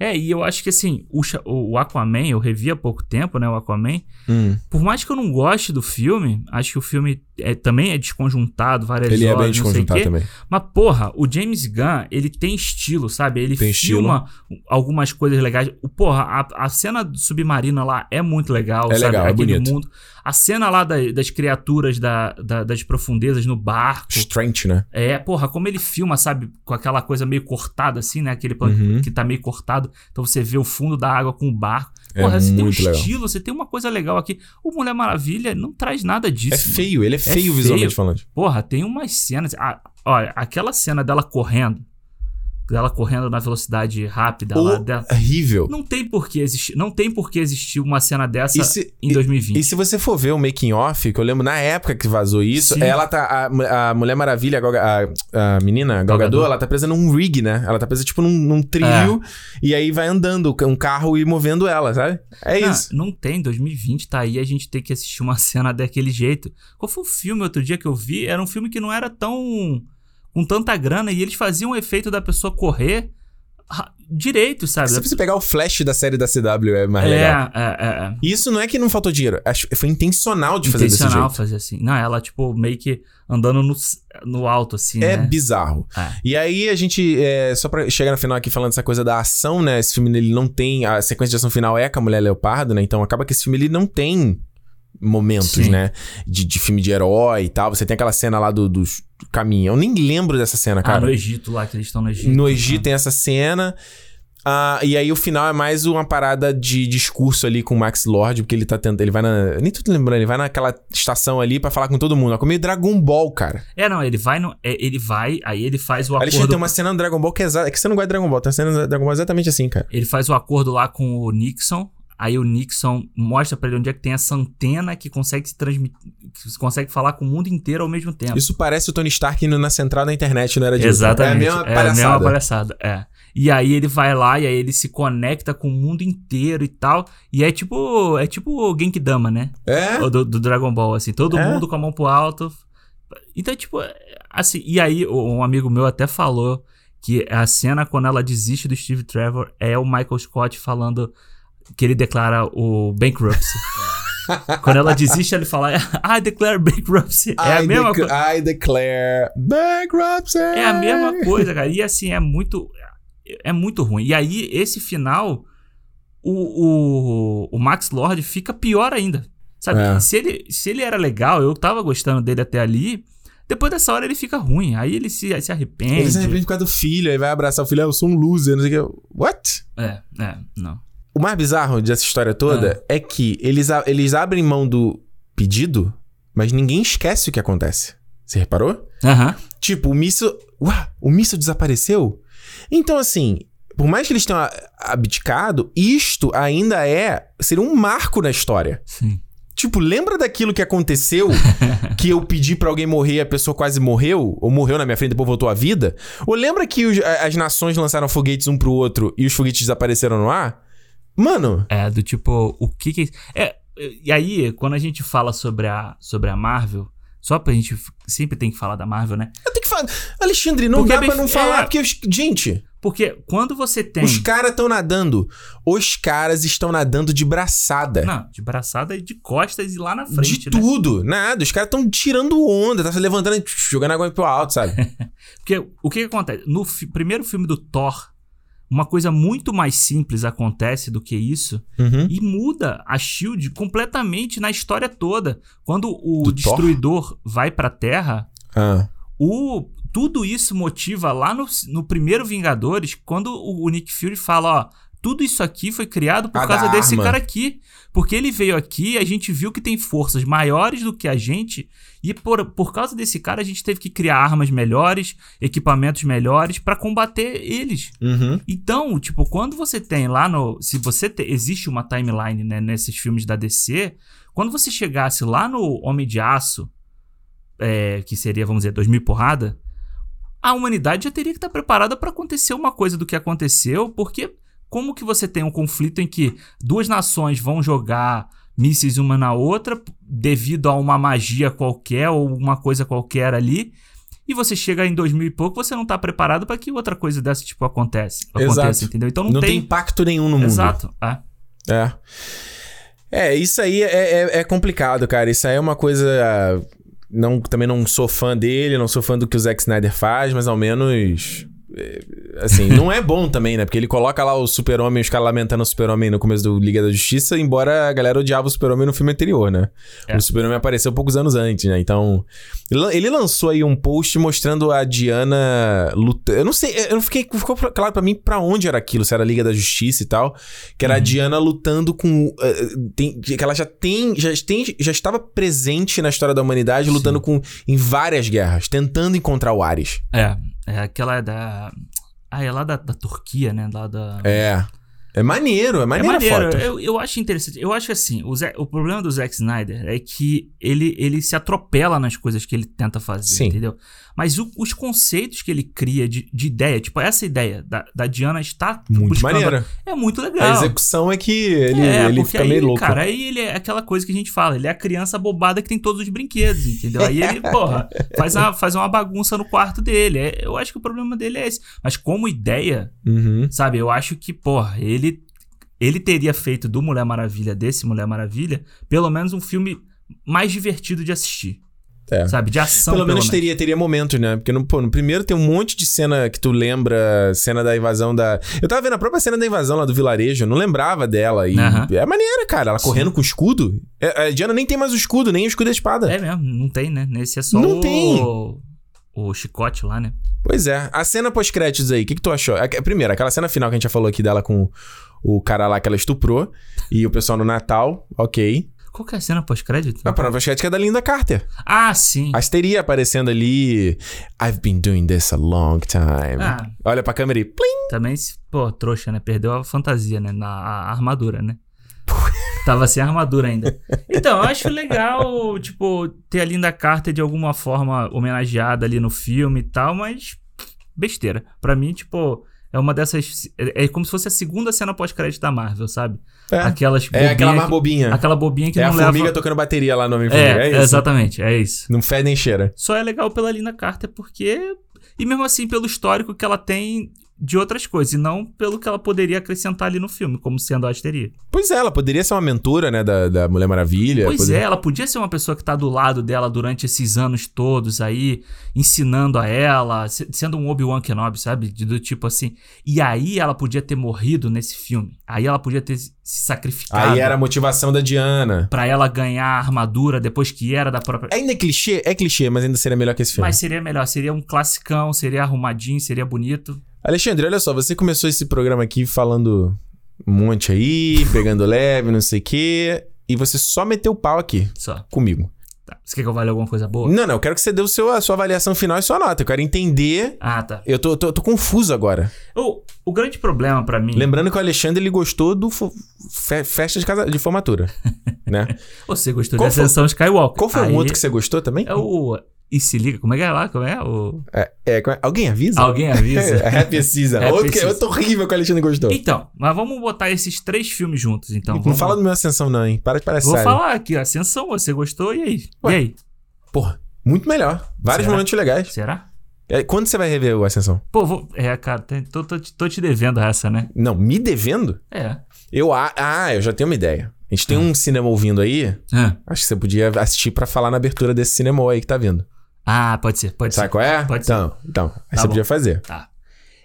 É, e eu acho que assim, o, o Aquaman, eu revi há pouco tempo, né? O Aquaman. Hum. Por mais que eu não goste do filme, acho que o filme é, também é desconjuntado, várias Ele é horas, bem não sei o desconjuntado quê. também. Mas, porra, o James Gunn, ele tem estilo, sabe? Ele Tem filma algumas coisas legais. Porra, a, a cena submarina lá é muito legal, É sabe? legal, é Aquele bonito. mundo. A cena lá da- das criaturas da, da- das profundezas no barco. Strange, né? É, porra, como ele filma, sabe? Com aquela coisa meio cortada, assim, né? Aquele plano Uhum. que tá meio cortado. Então você vê o fundo da água com o barco. É Porra, você tem um legal. estilo, você tem uma coisa legal aqui. O Mulher Maravilha não traz nada disso. É mano. feio, ele é feio feio. visualmente falando. Porra, tem umas cenas. Ah, olha, aquela cena dela correndo. Dela correndo na velocidade rápida lá dela. Horrível. Não tem por que existir. Não tem por que existir uma cena dessa E se, em 2020. e se você for ver o making off, que eu lembro na época que vazou isso, Sim. ela tá. A, a Mulher Maravilha, a, a, a menina, a Gal Gal Gadot, Gadot. ela tá presa num rig, né? Ela tá presa tipo num, num trilho e aí vai andando um carro e movendo ela, sabe? É Não, isso. Não tem, 2020 tá aí, a gente tem que assistir uma (laughs) cena daquele jeito. Qual foi o filme outro dia que eu vi? Era um filme que não era tão. Com tanta grana e eles faziam o efeito da pessoa correr direito, sabe? Se você pegar o flash da série da CW, é mais legal. é, é, é, é. E isso não é que não faltou dinheiro, acho- foi intencional de fazer desse Intencional jeito. fazer assim. Não, ela, tipo, meio que andando no, no alto, assim, É né? bizarro. É. E aí a gente, é, só pra chegar no final aqui falando dessa coisa da ação, né? Esse filme ele não tem. A sequência de ação final é com a Mulher Leopardo, né? Então acaba que esse filme ele não tem momentos, Sim. né? De, de filme de herói e tal. Você tem aquela cena lá do, do caminhão. Eu nem lembro dessa cena, Ah, cara. no Egito lá, que eles estão no Egito. No Egito tem essa cena. Ah, e aí o final é mais uma parada de discurso ali com o Max Lord, porque ele tá tentando. Ele vai na. Nem tô lembrando, ele vai naquela estação ali pra falar com todo mundo. É como meio Dragon Ball, cara. É, não, ele vai no. é, ele vai, aí ele faz o Alexandre, acordo. tem uma cena no Dragon Ball que é exata. É que você não gosta de Dragon Ball, tem uma cena no Dragon Ball exatamente assim, cara. Ele faz o acordo lá com o Nixon. Aí o Nixon mostra pra ele onde é que tem essa antena que consegue se transmitir. Que consegue falar com o mundo inteiro ao mesmo tempo. Isso parece o Tony Stark indo na central da internet, não era de Exatamente. É a mesma É a palhaçada. mesma palhaçada. É. E aí ele vai lá e aí ele se conecta com o mundo inteiro e tal. E é tipo. É tipo o Genkidama, né? É? Do, do Dragon Ball, assim. Todo É? mundo com a mão pro alto. Então, tipo, é, assim. E aí, um amigo meu até falou que a cena quando ela desiste do Steve Trevor é o Michael Scott falando que ele declara o bankruptcy. (laughs) quando ela desiste, ele fala, I declare bankruptcy. É a I mesma coisa. I declare bankruptcy. É a mesma coisa, cara. E assim, é muito. É muito ruim. E aí, esse final, o, o, o Max Lord fica pior ainda. Sabe? É. Se, ele, se ele era legal, eu tava gostando dele até ali. Depois dessa hora ele fica ruim. Aí ele se, se arrepende. Ele se arrepende por causa do filho, aí vai abraçar o filho. Ah, eu sou um loser, não sei o que. What? É, é, não. O mais bizarro dessa história toda é, que eles, eles abrem mão do pedido, mas ninguém esquece o que acontece. Você reparou? Aham. Tipo, o míssil. Ué, o míssil desapareceu? Então, assim, por mais que eles tenham abdicado, isto ainda é. Seria um marco na história. Sim. Tipo, lembra daquilo que aconteceu? (laughs) que eu pedi pra alguém morrer e a pessoa quase morreu? Ou morreu na minha frente e depois voltou à vida? Ou lembra que os- as nações lançaram foguetes um pro outro e os foguetes desapareceram no ar? Mano, É, do tipo, o que que. É, e aí, quando a gente fala sobre a, sobre a Marvel, só pra gente. Sempre tem que falar da Marvel, né? eu tenho que falar. Alexandre, não Porque dá é bem- pra não falar, é. porque, os- gente, Porque quando você tem. os caras estão nadando. Os caras estão nadando de braçada. Não, de braçada e de costas e lá na frente, de né? tudo, nada. Os caras estão tirando onda, tá se levantando e jogando água pro alto, sabe? (laughs) Porque o que, que acontece? No fi- primeiro filme do Thor, uma coisa muito mais simples acontece do que isso Uhum. e muda a Shield completamente na história toda. Quando o Do Thor? destruidor vai pra Terra, Ah. o tudo isso motiva lá no, no primeiro Vingadores, quando o, o Nick Fury fala, ó, tudo isso aqui foi criado por causa desse arma. cara aqui. Porque ele veio aqui, a gente viu que tem forças maiores do que a gente, e por, por causa desse cara a gente teve que criar armas melhores, equipamentos melhores pra combater eles. Uhum. Então, tipo, quando você tem lá no. Se você te- existe uma timeline, né, nesses filmes da DC, quando você chegasse lá no Homem de Aço, é, que seria, vamos dizer, 2000 e porrada, a humanidade já teria que estar preparada pra acontecer uma coisa do que aconteceu, porque como que você tem um conflito em que duas nações vão jogar mísseis uma na outra devido a uma magia qualquer ou uma coisa qualquer ali? E você chega em 2000 e pouco, você não tá preparado pra que outra coisa desse tipo acontece, aconteça, Exato. entendeu? Então Não, não, tem... impacto nenhum no mundo. Exato. é. É. É, isso aí é, é, é complicado, cara. Isso aí é uma coisa. Não, também não sou fã dele, não sou fã do que o Zack Snyder faz, mas ao menos. É, Assim, não é bom também, né? Porque ele coloca lá o Super-Homem, os caras lamentando o Super-Homem no começo do Liga da Justiça, embora a galera odiava o Super-Homem no filme anterior, né? É. O Super-Homem apareceu poucos anos antes, né? Então. ele lan- Ele lançou aí um post mostrando a Diana lutando. Eu não sei, eu não fiquei. Ficou claro pra mim pra onde era aquilo, se era a Liga da Justiça e tal. Que era a Diana lutando com. eh, tem- que ela já tem, já tem. Já estava presente na história da humanidade, lutando com, em várias guerras, tentando encontrar o Ares. É, é aquela da. Ah, é lá da, da Turquia, né? Lá da. É. É maneiro, é É maneiro, a maneiro, eu, eu acho interessante. Eu acho assim, o, Zack- o problema do Zack Snyder é que ele, ele se atropela nas coisas que ele tenta fazer, Sim. entendeu? Mas o- os conceitos que ele cria de, de ideia, tipo, essa ideia da, da Diana estar Muito buscando- maneira. É muito A legal. execução é que ele, é, ele fica aí, meio louco. cara, aí ele é aquela coisa que a gente fala, ele é a criança bobada que tem todos os brinquedos, entendeu? Aí ele, (laughs) porra, faz uma, faz uma bagunça no quarto dele. É, eu acho que o problema dele é esse. Mas como ideia, Uhum. sabe, eu acho que, porra, ele, ele teria feito do Mulher Maravilha, desse Mulher Maravilha, pelo menos um filme mais divertido de assistir. É. Sabe? De ação, Pelo menos teria, teria momentos, né? Porque no, pô, no primeiro tem um monte de cena que tu lembra, cena da invasão da. Eu tava vendo a própria cena da invasão lá do vilarejo, eu não lembrava dela. E é maneira, cara. Ela correndo com o escudo. É, a Diana nem tem mais o escudo, nem o escudo da espada. É mesmo, não tem, né? Nesse é só Não o, tem. o chicote lá, né? Pois é. A cena pós-créditos aí, o que, que tu achou? A- a- Primeiro, aquela cena final que a gente já falou aqui dela com o cara lá que ela estuprou e o pessoal no Natal, ok. Qual que é a cena pós-crédito? A prova pós-crédito é da Linda Carter. Ah, sim. A histeria aparecendo ali. I've been doing this a long time. Ah. Olha pra câmera e. Plim! Também, pô, trouxa, né? Perdeu a fantasia, né? Na a armadura, né? (laughs) Tava sem armadura ainda. Então, eu acho legal, tipo, ter a Linda Carter de alguma forma homenageada ali no filme e tal, mas besteira. Pra mim, tipo, é uma dessas. É, é como se fosse a segunda cena pós-crédito da Marvel, sabe? É. Aquelas É aquela mais que- bobinha. Aquela bobinha que é não a leva. formiga tocando bateria lá no Homem-Formiga. É, É, isso. exatamente, é isso. Não fede nem cheira. Só é legal pela Linda Carter porque. E mesmo assim, pelo histórico que ela tem de outras coisas, e não pelo que ela poderia acrescentar ali no filme, como sendo a asteria. Pois é, ela poderia ser uma mentora, né, da, da Mulher Maravilha. Pois poderia- é, ela podia ser uma pessoa que tá do lado dela durante esses anos todos aí, ensinando a ela, se- sendo um Obi-Wan Kenobi, sabe? Do tipo assim. E aí ela podia ter morrido nesse filme. Aí ela podia ter se sacrificado. Aí era a motivação da Diana. Pra ela ganhar a armadura depois que era da própria. Ainda é clichê? É clichê, mas ainda seria melhor que esse filme. Mas seria melhor, seria um classicão, seria arrumadinho, seria bonito. Alexandre, olha só, você começou esse programa aqui falando um monte aí, (laughs) pegando leve, não sei o quê, e você só meteu o pau aqui Só. comigo. Tá. Você quer que eu valha alguma coisa boa? Não, não, eu quero que você dê o seu, a sua avaliação final e sua nota. Eu quero entender. Ah, tá. Eu tô, tô, tô confuso agora. O, o grande problema pra mim. Lembrando que o Alexandre ele gostou do fe- festa de, casa, de formatura, (laughs) né? Você gostou Qual da foi- Ascensão Skywalker. Qual foi Aí um outro que você gostou também? É o. E se liga, como é que é lá? Como é? O... É, é, como é? alguém avisa? Alguém avisa. (laughs) É, Happy Season. Happy outro, que, Season. outro horrível que o Alexandre gostou. Então, mas vamos botar esses três filmes juntos, então. não Vamos- fala do meu Ascensão, não, hein? Para de parecer. Vou falar aqui, Ascensão, você gostou? E aí? Ué. E aí? Porra, muito melhor. Vários Será? momentos legais. Será? É, quando você vai rever o Ascensão? Pô, vou... é, cara, tô, tô, te- tô te devendo essa, né? Não, me devendo? É. Eu. a- Ah, eu já tenho uma ideia. A gente tem um cinema ouvindo aí. Ah, Acho que você podia assistir pra falar na abertura desse cinema aí que tá vindo. Ah, pode ser, pode Sabe ser. qual é? Pode ser. então, então. Aí Tá você bom. podia fazer. Tá.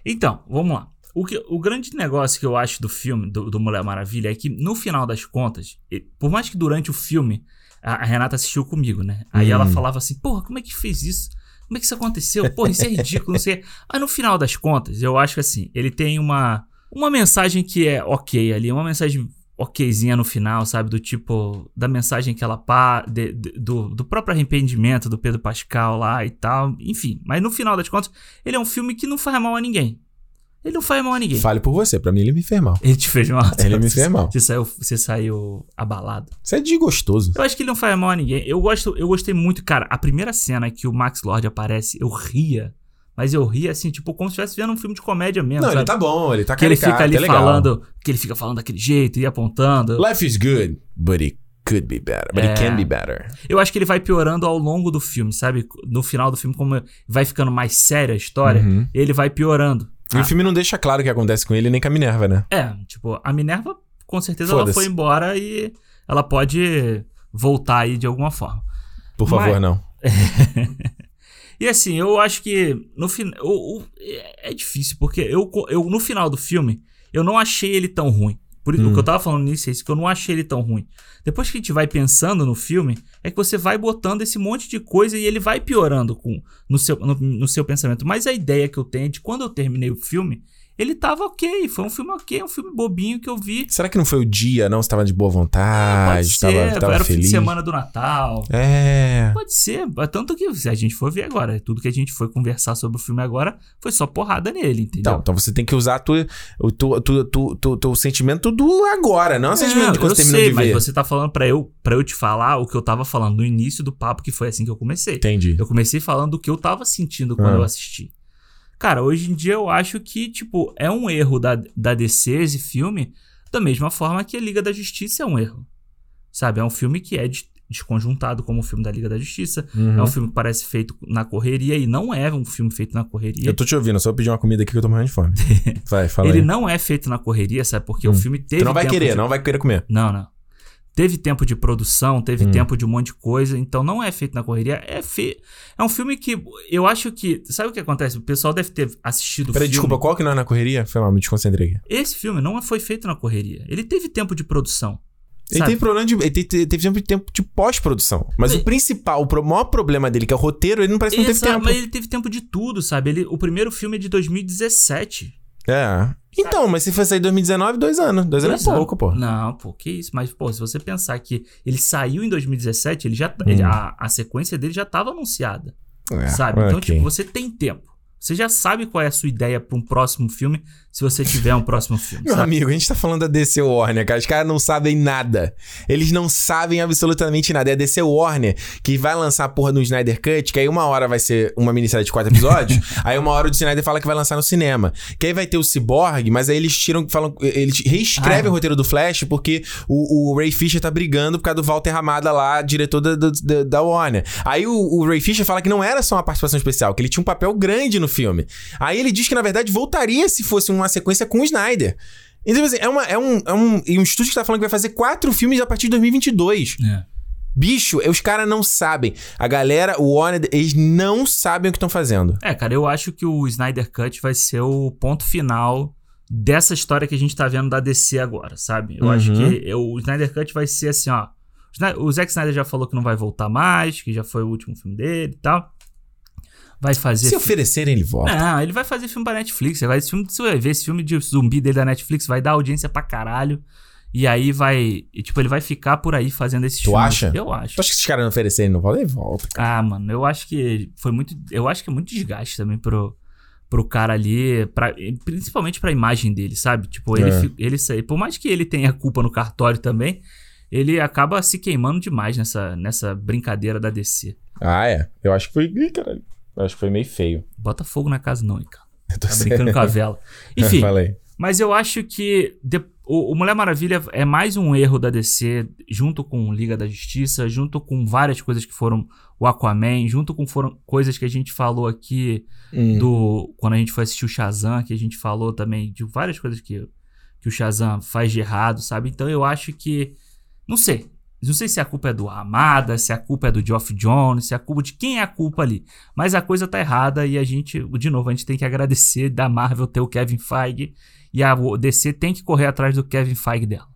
Então, vamos lá. O, que, o grande negócio que eu acho do filme, do, do Mulher Maravilha, é que no final das contas, por mais que durante o filme a, a Renata assistiu comigo, né? Aí Hum. ela falava assim: porra, como é que fez isso? Como é que isso aconteceu? Porra, isso é ridículo, não sei. Aí no final das contas, eu acho que assim, ele tem uma, uma mensagem que é ok ali, uma mensagem okzinha no final, sabe? Do tipo, da mensagem que ela pá, de- de- do, do próprio arrependimento do Pedro Pascal lá e tal. Enfim, mas no final das contas, ele é um filme que não faz mal a ninguém. Ele não faz mal a ninguém. Fale por você, pra mim ele me fez mal. Ele te fez mal. Ele me fez mal. Você saiu, você saiu abalado. Isso é desgostoso. Eu acho que ele não faz mal a ninguém. Eu gosto, eu gostei muito, cara. A primeira cena que o Max Lord aparece, eu ria. Mas eu ria assim, tipo, como se estivesse vendo um filme de comédia mesmo. Não, sabe? ele tá bom, ele tá que ele fica caricato, ali é falando, que ele fica falando daquele jeito e apontando. Life is good, but it could be better. But É. it can be better. Eu acho que ele vai piorando ao longo do filme, sabe? No final do filme, como vai ficando mais séria a história, Uhum. ele vai piorando. E Ah, o filme não deixa claro o que acontece com ele nem com a Minerva, né? É, tipo, a Minerva, com certeza, ela foi embora e ela pode voltar aí de alguma forma. Por favor, Mas- não. (laughs) E assim, eu acho que no final. É difícil, porque eu, eu, no final do filme, eu não achei ele tão ruim. Por isso, Hum. o que eu tava falando nisso é isso, que eu não achei ele tão ruim. Depois que a gente vai pensando no filme, é que você vai botando esse monte de coisa e ele vai piorando com, no, seu, no, no seu pensamento. Mas a ideia que eu tenho é de quando eu terminei o filme, ele tava ok. Foi um filme ok, um filme bobinho que eu vi. Será que não foi o dia, não? Você tava de boa Pode vontade, ser, tava, era o fim de feliz? semana do Natal. É. Pode ser, tanto que se a gente for ver agora, tudo que a gente foi conversar sobre o filme agora foi só porrada nele, entendeu? Então, então você tem que usar tua, o teu sentimento do agora, não o sentimento de quando você terminou sei, de mas ver. você tá falando pra eu, pra eu te falar o que eu tava falando no início do papo, que foi assim que eu comecei. Entendi. Eu comecei falando do que eu tava sentindo quando Ah. eu assisti. Cara, hoje em dia eu acho que, tipo, é um erro da, da DC esse filme, da mesma forma que a Liga da Justiça é um erro. Sabe? É um filme que é des- desconjuntado como o filme da Liga da Justiça. Uhum. É um filme que parece feito na correria e não é um filme feito na correria. Eu tô te ouvindo, só pedir uma comida aqui que eu tô morrendo de fome. (laughs) Vai, fala Ele aí. não é feito na correria, sabe? Porque Hum. o filme teve. Tu não vai querer, de- não vai querer comer. Não, não. Teve tempo de produção, teve Hum. tempo de um monte de coisa, então não é feito na correria. É, fe... é um filme que eu acho que. Sabe o que acontece? O pessoal deve ter assistido Peraí, desculpa, qual que não é na correria? Foi mal, me desconcentrei aqui. Esse filme não foi feito na correria. Ele teve tempo de produção. Ele sabe? teve problema de. Ele te- te- teve tempo de tempo de pós-produção. Mas Bem- o principal, o maior problema dele, que é o roteiro, ele não parece que não teve tempo. Mas ele teve tempo de tudo, sabe? Ele, o primeiro filme é de 2017. É. Então, mas se for sair em 2019, dois anos. Dois, anos é Dois pouco, pô. Não, pô, que isso. Mas, pô, se você pensar que ele saiu em 2017, ele já, Hum. ele- a, a sequência dele já estava anunciada. É, sabe? Então, ok. tipo, você tem tempo. Você já sabe qual é a sua ideia pra um próximo filme, se você tiver um próximo filme, Meu sabe? amigo, a gente tá falando da DC Warner, cara. Os caras não sabem nada. Eles não sabem absolutamente nada. É a DC Warner que vai lançar a porra do Snyder Cut, que aí uma hora vai ser uma minissérie de quatro episódios, (laughs) aí uma hora o Snyder fala que vai lançar no cinema. Que aí vai ter o Cyborg, mas aí eles tiram, falam, eles reescrevem Ah. o roteiro do Flash porque o, o Ray Fisher tá brigando por causa do Walter Ramada lá, diretor da, da, da- Warner. Aí o, o Ray Fisher fala que não era só uma participação especial, que ele tinha um papel grande no filme. Aí ele diz que na verdade voltaria se fosse uma sequência com o Snyder. Então, assim, é, uma, é, um, é um, e um estúdio que tá falando que vai fazer quatro filmes a partir de 2022. É. Bicho, os caras não sabem. A galera, o Warner, eles não sabem o que estão fazendo. É, cara, eu acho que o Snyder Cut vai ser o ponto final dessa história que a gente tá vendo da DC agora, sabe? Eu Uhum. acho que o Snyder Cut vai ser assim, ó. O Zack Snyder já falou que não vai voltar mais, que já foi o último filme dele e tal. Vai fazer. Se fi- oferecerem, ele volta. Não, ele vai fazer filme pra Netflix. Vai, esse filme, você vai ver esse filme de zumbi dele da Netflix, vai dar audiência pra caralho. E aí vai. e, tipo, ele vai ficar por aí fazendo esses Tu filmes. acha? Eu acho. Tu acha que esses caras não oferecerem, não volta? Ele volta. Ah, mano, eu acho que foi muito. Eu acho que é muito desgaste também pro, pro cara ali, pra, principalmente pra imagem dele, sabe? Tipo, ele, É. ele Por mais que ele tenha culpa no cartório também, ele acaba se queimando demais nessa, nessa brincadeira da DC. Ah, é. Eu acho que foi. Ih, caralho. Eu acho que foi meio feio. Bota fogo na casa, não, cara. (laughs) Eu tô Tá brincando com a vela. (laughs) Enfim, mas eu acho que de- o, o Mulher Maravilha é mais um erro da DC, junto com Liga da Justiça, junto com várias coisas que foram o Aquaman, junto com foram coisas que a gente falou aqui Hum. do quando a gente foi assistir o Shazam, que a gente falou também de várias coisas que, que o Shazam faz de errado, sabe? Então eu acho que não sei. Não sei se a culpa é do Amada, se a culpa é do Geoff Jones, se a culpa de quem é a culpa ali. Mas a coisa tá errada e a gente, de novo, a gente tem que agradecer da Marvel ter o Kevin Feige e a DC tem que correr atrás do Kevin Feige dela.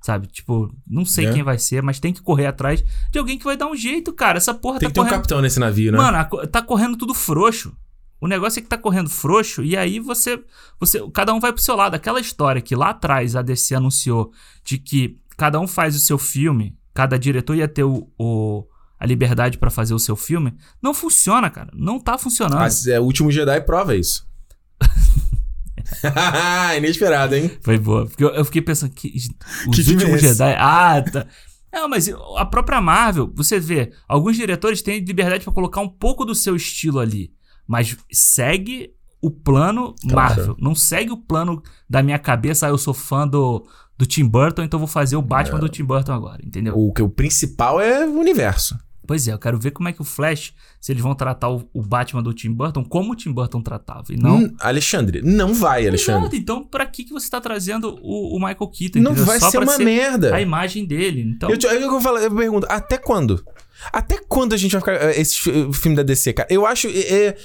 Sabe? Tipo, não sei É. quem vai ser, mas tem que correr atrás de alguém que vai dar um jeito, cara. Essa porra Tem tá que ter um correndo. capitão nesse navio, né? Mano, a tá correndo tudo frouxo. O negócio é que tá correndo frouxo e aí você, você. Cada um vai pro seu lado. Aquela história que lá atrás a DC anunciou de que cada um faz o seu filme, cada diretor ia ter o, o- a liberdade pra fazer o seu filme, não funciona, cara. Não tá funcionando. Mas, é, o último Jedi prova isso. (laughs) (laughs) Inesperado, hein? Foi boa. Porque eu, eu fiquei pensando que os Que últimos é esse? Jedi. Ah, tá. Não, mas a própria Marvel, você vê, alguns diretores têm liberdade pra colocar um pouco do seu estilo ali, mas segue o plano Claro. Marvel. Não segue o plano da minha cabeça, ah, eu sou fã do, do Tim Burton, então vou fazer o Batman do Tim Burton agora, entendeu? O, que o principal é o universo. Pois é, eu quero ver como é que o Flash, se eles vão tratar o, o Batman do Tim Burton, como o Tim Burton tratava, e não... Hum, Alexandre, não vai, Alexandre. Então pra que, que você tá trazendo o, o Michael Keaton? Não entendeu? vai Só ser uma merda. a imagem dele. Então, Eu, eu, eu, falo, eu pergunto, até quando? Até quando a gente vai ficar. eh, Esse fi- filme da DC, cara? Eu acho. é, é,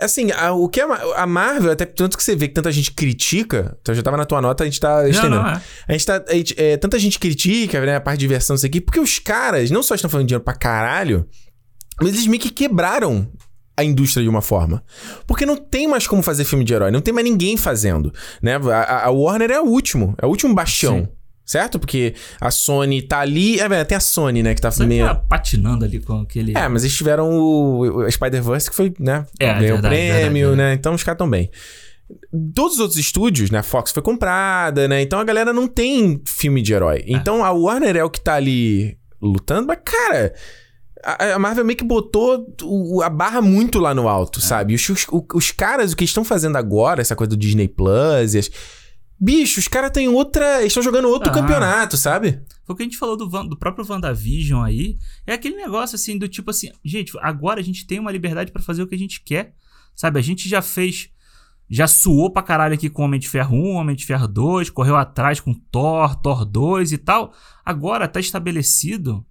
assim, a- o que a, Ma- a Marvel, até tanto que você vê que tanta gente critica. Então já tava na tua nota, a gente tá não, estendendo. não, é. A gente tá. a gente- é, tanta gente critica, né? A parte de diversão, isso aqui, porque os caras não só estão fazendo dinheiro pra caralho, mas eles meio que quebraram a indústria de uma forma. Porque não tem mais como fazer filme de herói, não tem mais ninguém fazendo, né? A, a- a Warner é o último, é o último bastião. Sim. Certo? Porque a Sony tá ali. É, tem a Sony, né? Que tá Você meio. tá patinando ali com aquele. É, mas eles tiveram o, o Spider-Verse que foi, né? É, ganhou verdade, prêmio, verdade, né? Então os caras tão bem. Todos os outros estúdios, né? A Fox foi comprada, né? Então a galera não tem filme de herói. Então a Warner é o que tá ali lutando, mas, cara. A a Marvel meio que botou o- a barra muito lá no alto, sabe? Os, os, os caras, o que estão fazendo agora, essa coisa do Disney Plus e as... Bicho, os caras têm outra. Estão jogando outro Ah. campeonato, sabe? Foi o que a gente falou do, Van- do próprio WandaVision aí. É aquele negócio assim, do tipo assim, gente, agora a gente tem uma liberdade pra fazer o que a gente quer. Sabe? A gente já fez. Já suou pra caralho aqui com Homem de Ferro 1, Homem de Ferro 2, correu atrás com Thor, Thor 2 e tal. Agora tá estabelecido.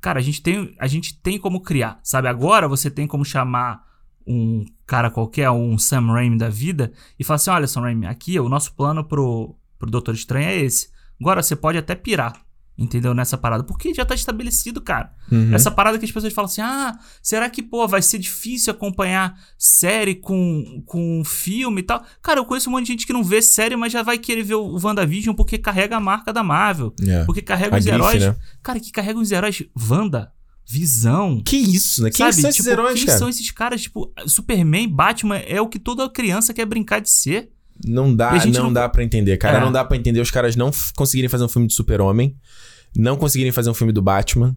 Cara, a gente tem, a gente tem como criar, sabe? Agora você tem como chamar um cara qualquer, um Sam Raimi da vida, e falar assim: olha, Sam Raimi, aqui o nosso plano pro, pro Doutor Estranho é esse. Agora você pode até pirar, entendeu? Nessa parada, porque já tá estabelecido, cara. Uhum. Essa parada que as pessoas falam assim: ah, será que, pô, vai ser difícil acompanhar série com, com filme e tal? Cara, eu conheço um monte de gente que não vê série, mas já vai querer ver o WandaVision porque carrega a marca da Marvel. É. Porque carrega A os grife, heróis. né? Cara, que carrega os heróis Wanda, Visão. Que isso, né? Quem sabe? são esses tipo, heróis, quem cara? são esses caras? Tipo, Superman, Batman é o que toda criança quer brincar de ser. Não dá, não, não- dá pra entender, cara. É. Não dá pra entender os caras não conseguirem fazer um filme de Super-Homem, não conseguirem fazer um filme do Batman.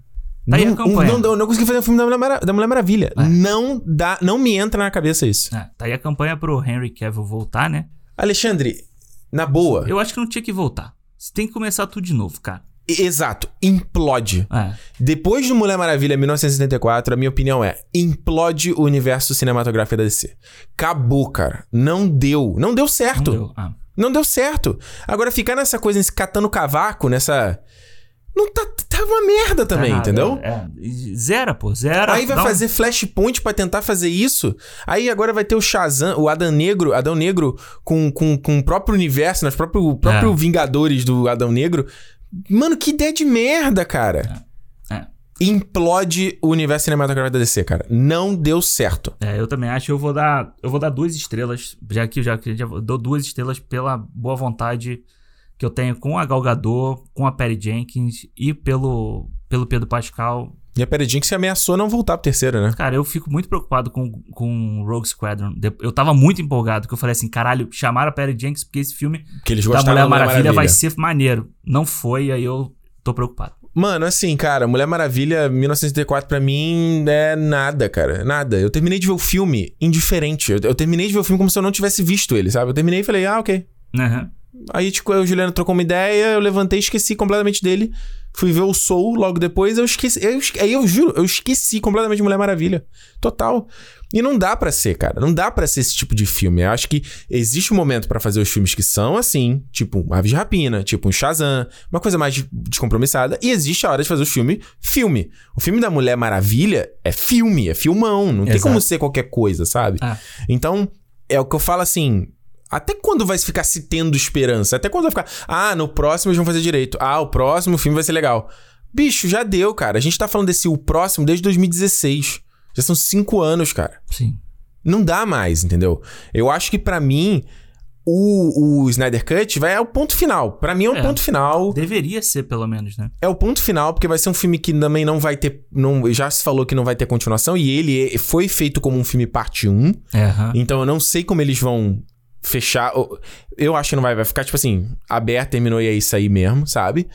Tá não, não, não, não conseguir fazer um filme da Mulher, da Mulher Maravilha. É. Não dá, não me entra na cabeça isso. É, tá aí a campanha pro Henry Cavill voltar, né? Alexandre, na boa. Eu acho que não tinha que voltar. Você tem que começar tudo de novo, cara. Exato, implode. É. Depois do Mulher Maravilha 1974, a minha opinião é: implode o universo cinematográfico da DC. Acabou, cara. Não deu. Não deu certo. Não deu. Ah. Não deu certo. Agora, ficar nessa coisa, nesse catando cavaco, nessa. Não tá. Tá uma merda também, Tá nada, entendeu? É. E Zera, pô. Zera. Aí vai um- fazer flashpoint pra tentar fazer isso. Aí agora vai ter o Shazam, o Adão Negro, Adão Negro com, com, com o próprio universo, nos próprio, próprio É. Vingadores do Adão Negro. Mano, que ideia de merda, cara. É. Implode o universo cinematográfico da DC, cara. Não deu certo. É, eu também acho. Eu vou dar, eu vou dar duas estrelas. Já que já já dou duas estrelas pela boa vontade que eu tenho com a Gal Gadot, com a Perry Jenkins e pelo pelo Pedro Pascal. E a Perry Jenkins se ameaçou não voltar pro terceiro, né? Cara, eu fico muito preocupado com com Rogue Squadron. Eu tava muito empolgado, que eu falei assim, caralho, chamaram a Perry Jenkins porque esse filme Que eles da Mulher Mulher Maravilha, vai ser maneiro. Não foi, aí eu tô preocupado. Mano, assim, cara, Mulher Maravilha 1984 pra mim é nada, cara. Nada. Eu terminei de ver o filme indiferente. Eu, eu terminei de ver o filme como se eu não tivesse visto ele, sabe? Eu terminei e falei, ah, ok. Uhum. Aí, tipo, o Juliano trocou uma ideia, eu levantei, esqueci completamente dele. Fui ver o Soul logo depois, eu esqueci. Eu, esque- aí eu juro, eu esqueci completamente de Mulher Maravilha. Total. E não dá pra ser, cara. Não dá pra ser esse tipo de filme. Eu acho que existe um momento pra fazer os filmes que são assim, tipo Aves de Rapina, tipo um Shazam, uma coisa mais de- descompromissada. E existe a hora de fazer os filmes filme. O filme da Mulher Maravilha é filme, é filmão. Não tem Exato. como ser qualquer coisa, sabe? Ah. Então, é o que eu falo assim. Até quando vai ficar se tendo esperança? Até quando vai ficar. Ah, no próximo eles vão fazer direito. Ah, o próximo filme vai ser legal. Bicho, já deu, cara. A gente tá falando desse o próximo desde 2016. Já são cinco anos, cara. Sim. Não dá mais, entendeu? Eu acho que pra mim, o, o Snyder Cut vai é o ponto final. Pra mim é o É. ponto final. Deveria ser, pelo menos, né? É o ponto final, porque vai ser um filme que também não vai ter. Não, já se falou que não vai ter continuação. E ele foi feito como um filme parte 1. É, aham. Então eu não sei como eles vão fechar. Eu acho que não vai, vai ficar tipo assim, aberto, terminou e é isso aí mesmo, sabe?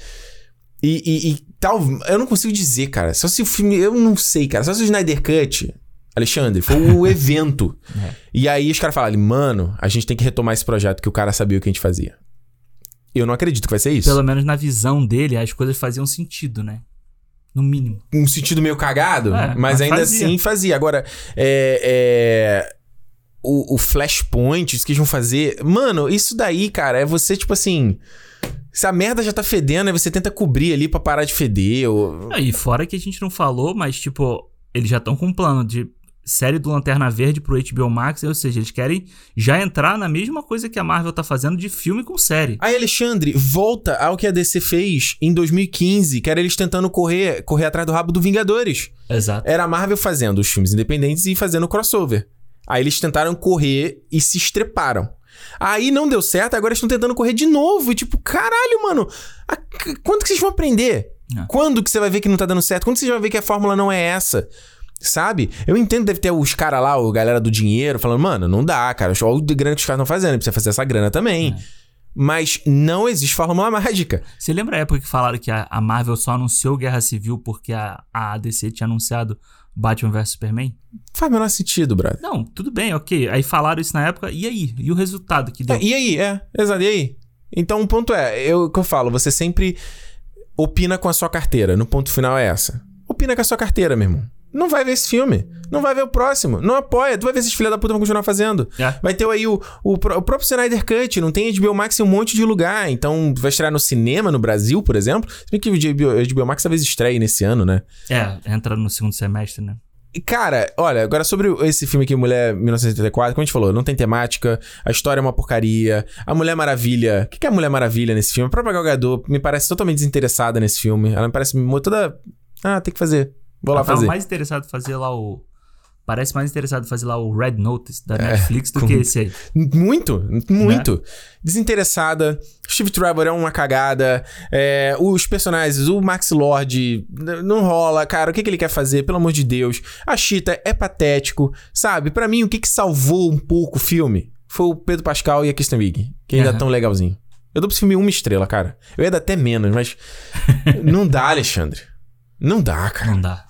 E, e, e tal. Eu não consigo dizer, cara. Só se o filme. Eu não sei, cara. Só se o Snyder Cut, Alexandre, foi o (laughs) evento. É. E aí os caras falaram, mano, a gente tem que retomar esse projeto que o cara sabia o que a gente fazia. Eu não acredito que vai ser isso. Pelo menos na visão dele, as coisas faziam sentido, né? No mínimo. um sentido meio cagado, É, mas, mas ainda fazia. assim fazia. Agora, é. O, o Flashpoint, isso que eles vão fazer. Mano, isso daí, cara, é você, tipo assim. Se a merda já tá fedendo, aí você tenta cobrir ali pra parar de feder. Ou... Ah, E fora que a gente não falou, mas, tipo, eles já estão com um plano de série do Lanterna Verde pro HBO Max, ou seja, eles querem já entrar na mesma coisa que a Marvel tá fazendo de filme com série. Aí, Alexandre, volta ao que a DC fez em 2015, que era eles tentando correr, correr atrás do rabo do Vingadores. Exato. Era a Marvel fazendo os filmes independentes e fazendo crossover. Aí eles tentaram correr e se estreparam. Aí não deu certo, agora estão tentando correr de novo. E tipo, caralho, mano, a- quando que vocês vão aprender? É. Quando que você vai ver que não tá dando certo? Quando você vai ver que a fórmula não é essa? Sabe? Eu entendo, deve ter os caras lá, o galera do dinheiro, falando, mano, não dá, cara. Olha o de grana que os caras estão fazendo, precisa fazer essa grana também. Mas não existe fórmula (laughs) mágica. Você lembra a época que falaram que a, a Marvel só anunciou Guerra Civil porque a, a DC tinha anunciado Batman vs Superman? Faz o menor sentido, brother. Não, tudo bem, ok. Aí falaram isso na época, e aí? E o resultado que deu? É, e aí? É, exato, e aí? Então o ponto é, eu o que eu falo, você sempre opina com a sua carteira. No ponto final é essa. Opina com a sua carteira, meu irmão. Não vai ver esse filme. Não vai ver o próximo. Não apoia. Tu vai ver esses filha da puta vão continuar fazendo. É. Vai ter aí o, o, o próprio Snyder Cut. Não tem HBO Max em um monte de lugar. Então, vai estrear no cinema no Brasil, por exemplo. Se bem que o HBO, HBO Max talvez estreie nesse ano, né? É, entra no segundo semestre, né? Cara, olha, agora sobre esse filme aqui, Mulher 1984, como a gente falou, não tem temática, a história é uma porcaria, a Mulher Maravilha. O que que é a Mulher Maravilha nesse filme? A própria Gal Gadot me parece totalmente desinteressada nesse filme. Ela me parece toda. Ah, tem que fazer. Vou lá Eu tava fazer. mais interessado em fazer lá o. Parece mais interessado em fazer lá o Red Notice da Netflix do É, que esse aí. Muito, muito. Né? Desinteressada. Steve Trevor é uma cagada. É, os personagens, o Max Lord, não rola. Cara, o que, que ele quer fazer? Pelo amor de Deus. A Cheetah é patético. Sabe? Pra mim, o que, que salvou um pouco o filme foi o Pedro Pascal e a Kristen Wiig. Que ainda Aham. tão legalzinho. Eu dou pra esse filme uma estrela, cara. Eu ia dar até menos, mas. (laughs) não dá, Alexandre. Não dá, cara. Não dá.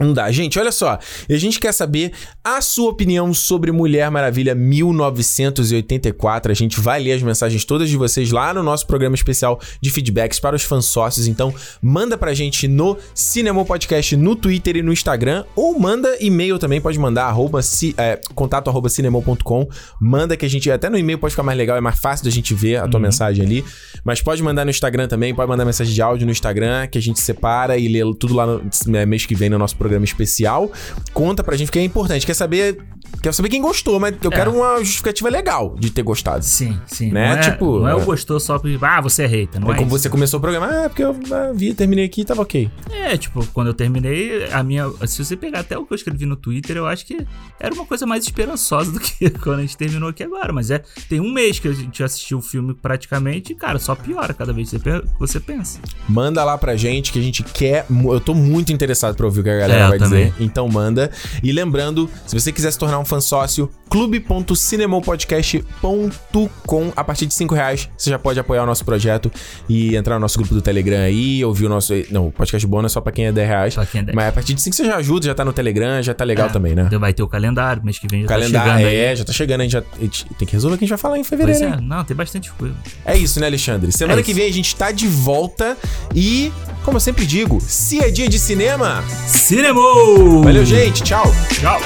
Não dá. Gente, olha só. A gente quer saber a sua opinião sobre Mulher Maravilha 1984. A gente vai ler as mensagens todas de vocês lá no nosso programa especial de feedbacks para os fãs sócios. Então, manda pra gente no Cinema Podcast no Twitter e no Instagram. Ou manda e-mail também. Pode mandar arroba, ci- é, contato arroba cinemol.com. Manda que a gente... Até no e-mail pode ficar mais legal. É mais fácil da gente ver a tua mensagem ali. Mas pode mandar no Instagram também. Pode mandar mensagem de áudio no Instagram que a gente separa e lê tudo lá no é, mês que vem no nosso programa especial. Conta pra gente, porque é importante. Quer saber, quer saber quem gostou, mas eu É. quero uma justificativa legal de ter gostado. Sim, sim. Né? Não é, Tipo, não é é. o gostou só porque. Ah, você é hater. Não É é, como isso. você começou o programa. Ah, é porque eu ah, vi, terminei aqui e tava ok. É, tipo, quando eu terminei, a minha. Se você pegar até o que eu escrevi no Twitter, eu acho que era uma coisa mais esperançosa (laughs) do que quando a gente terminou aqui agora. Mas é. Tem um mês que a gente assistiu o filme praticamente e, cara, só piora cada vez que você pensa. Manda lá pra gente que a gente quer. Eu tô muito interessado pra ouvir o que a galera É, vai dizer. Então manda. E lembrando, se você quiser se tornar um fansócio clube.cinemopodcast.com. A partir de 5 reais você já pode apoiar o nosso projeto e entrar no nosso grupo do Telegram aí, ouvir o nosso. Não, o podcast bônus é só pra quem é 10 reais. Pra quem é 10. Mas a partir de 5 você já ajuda, já tá no Telegram, já tá legal É, também, né? Vai ter o calendário, mês que vem já Calendário, tá chegando aí. é, já tá chegando, a gente, já, a gente tem que resolver o que a gente vai falar em fevereiro. é, não, tem bastante coisa. É isso, né, Alexandre? Semana É que vem a gente tá de volta e, como eu sempre digo, se é dia de cinema, Cinema! valeu, gente, tchau! Tchau!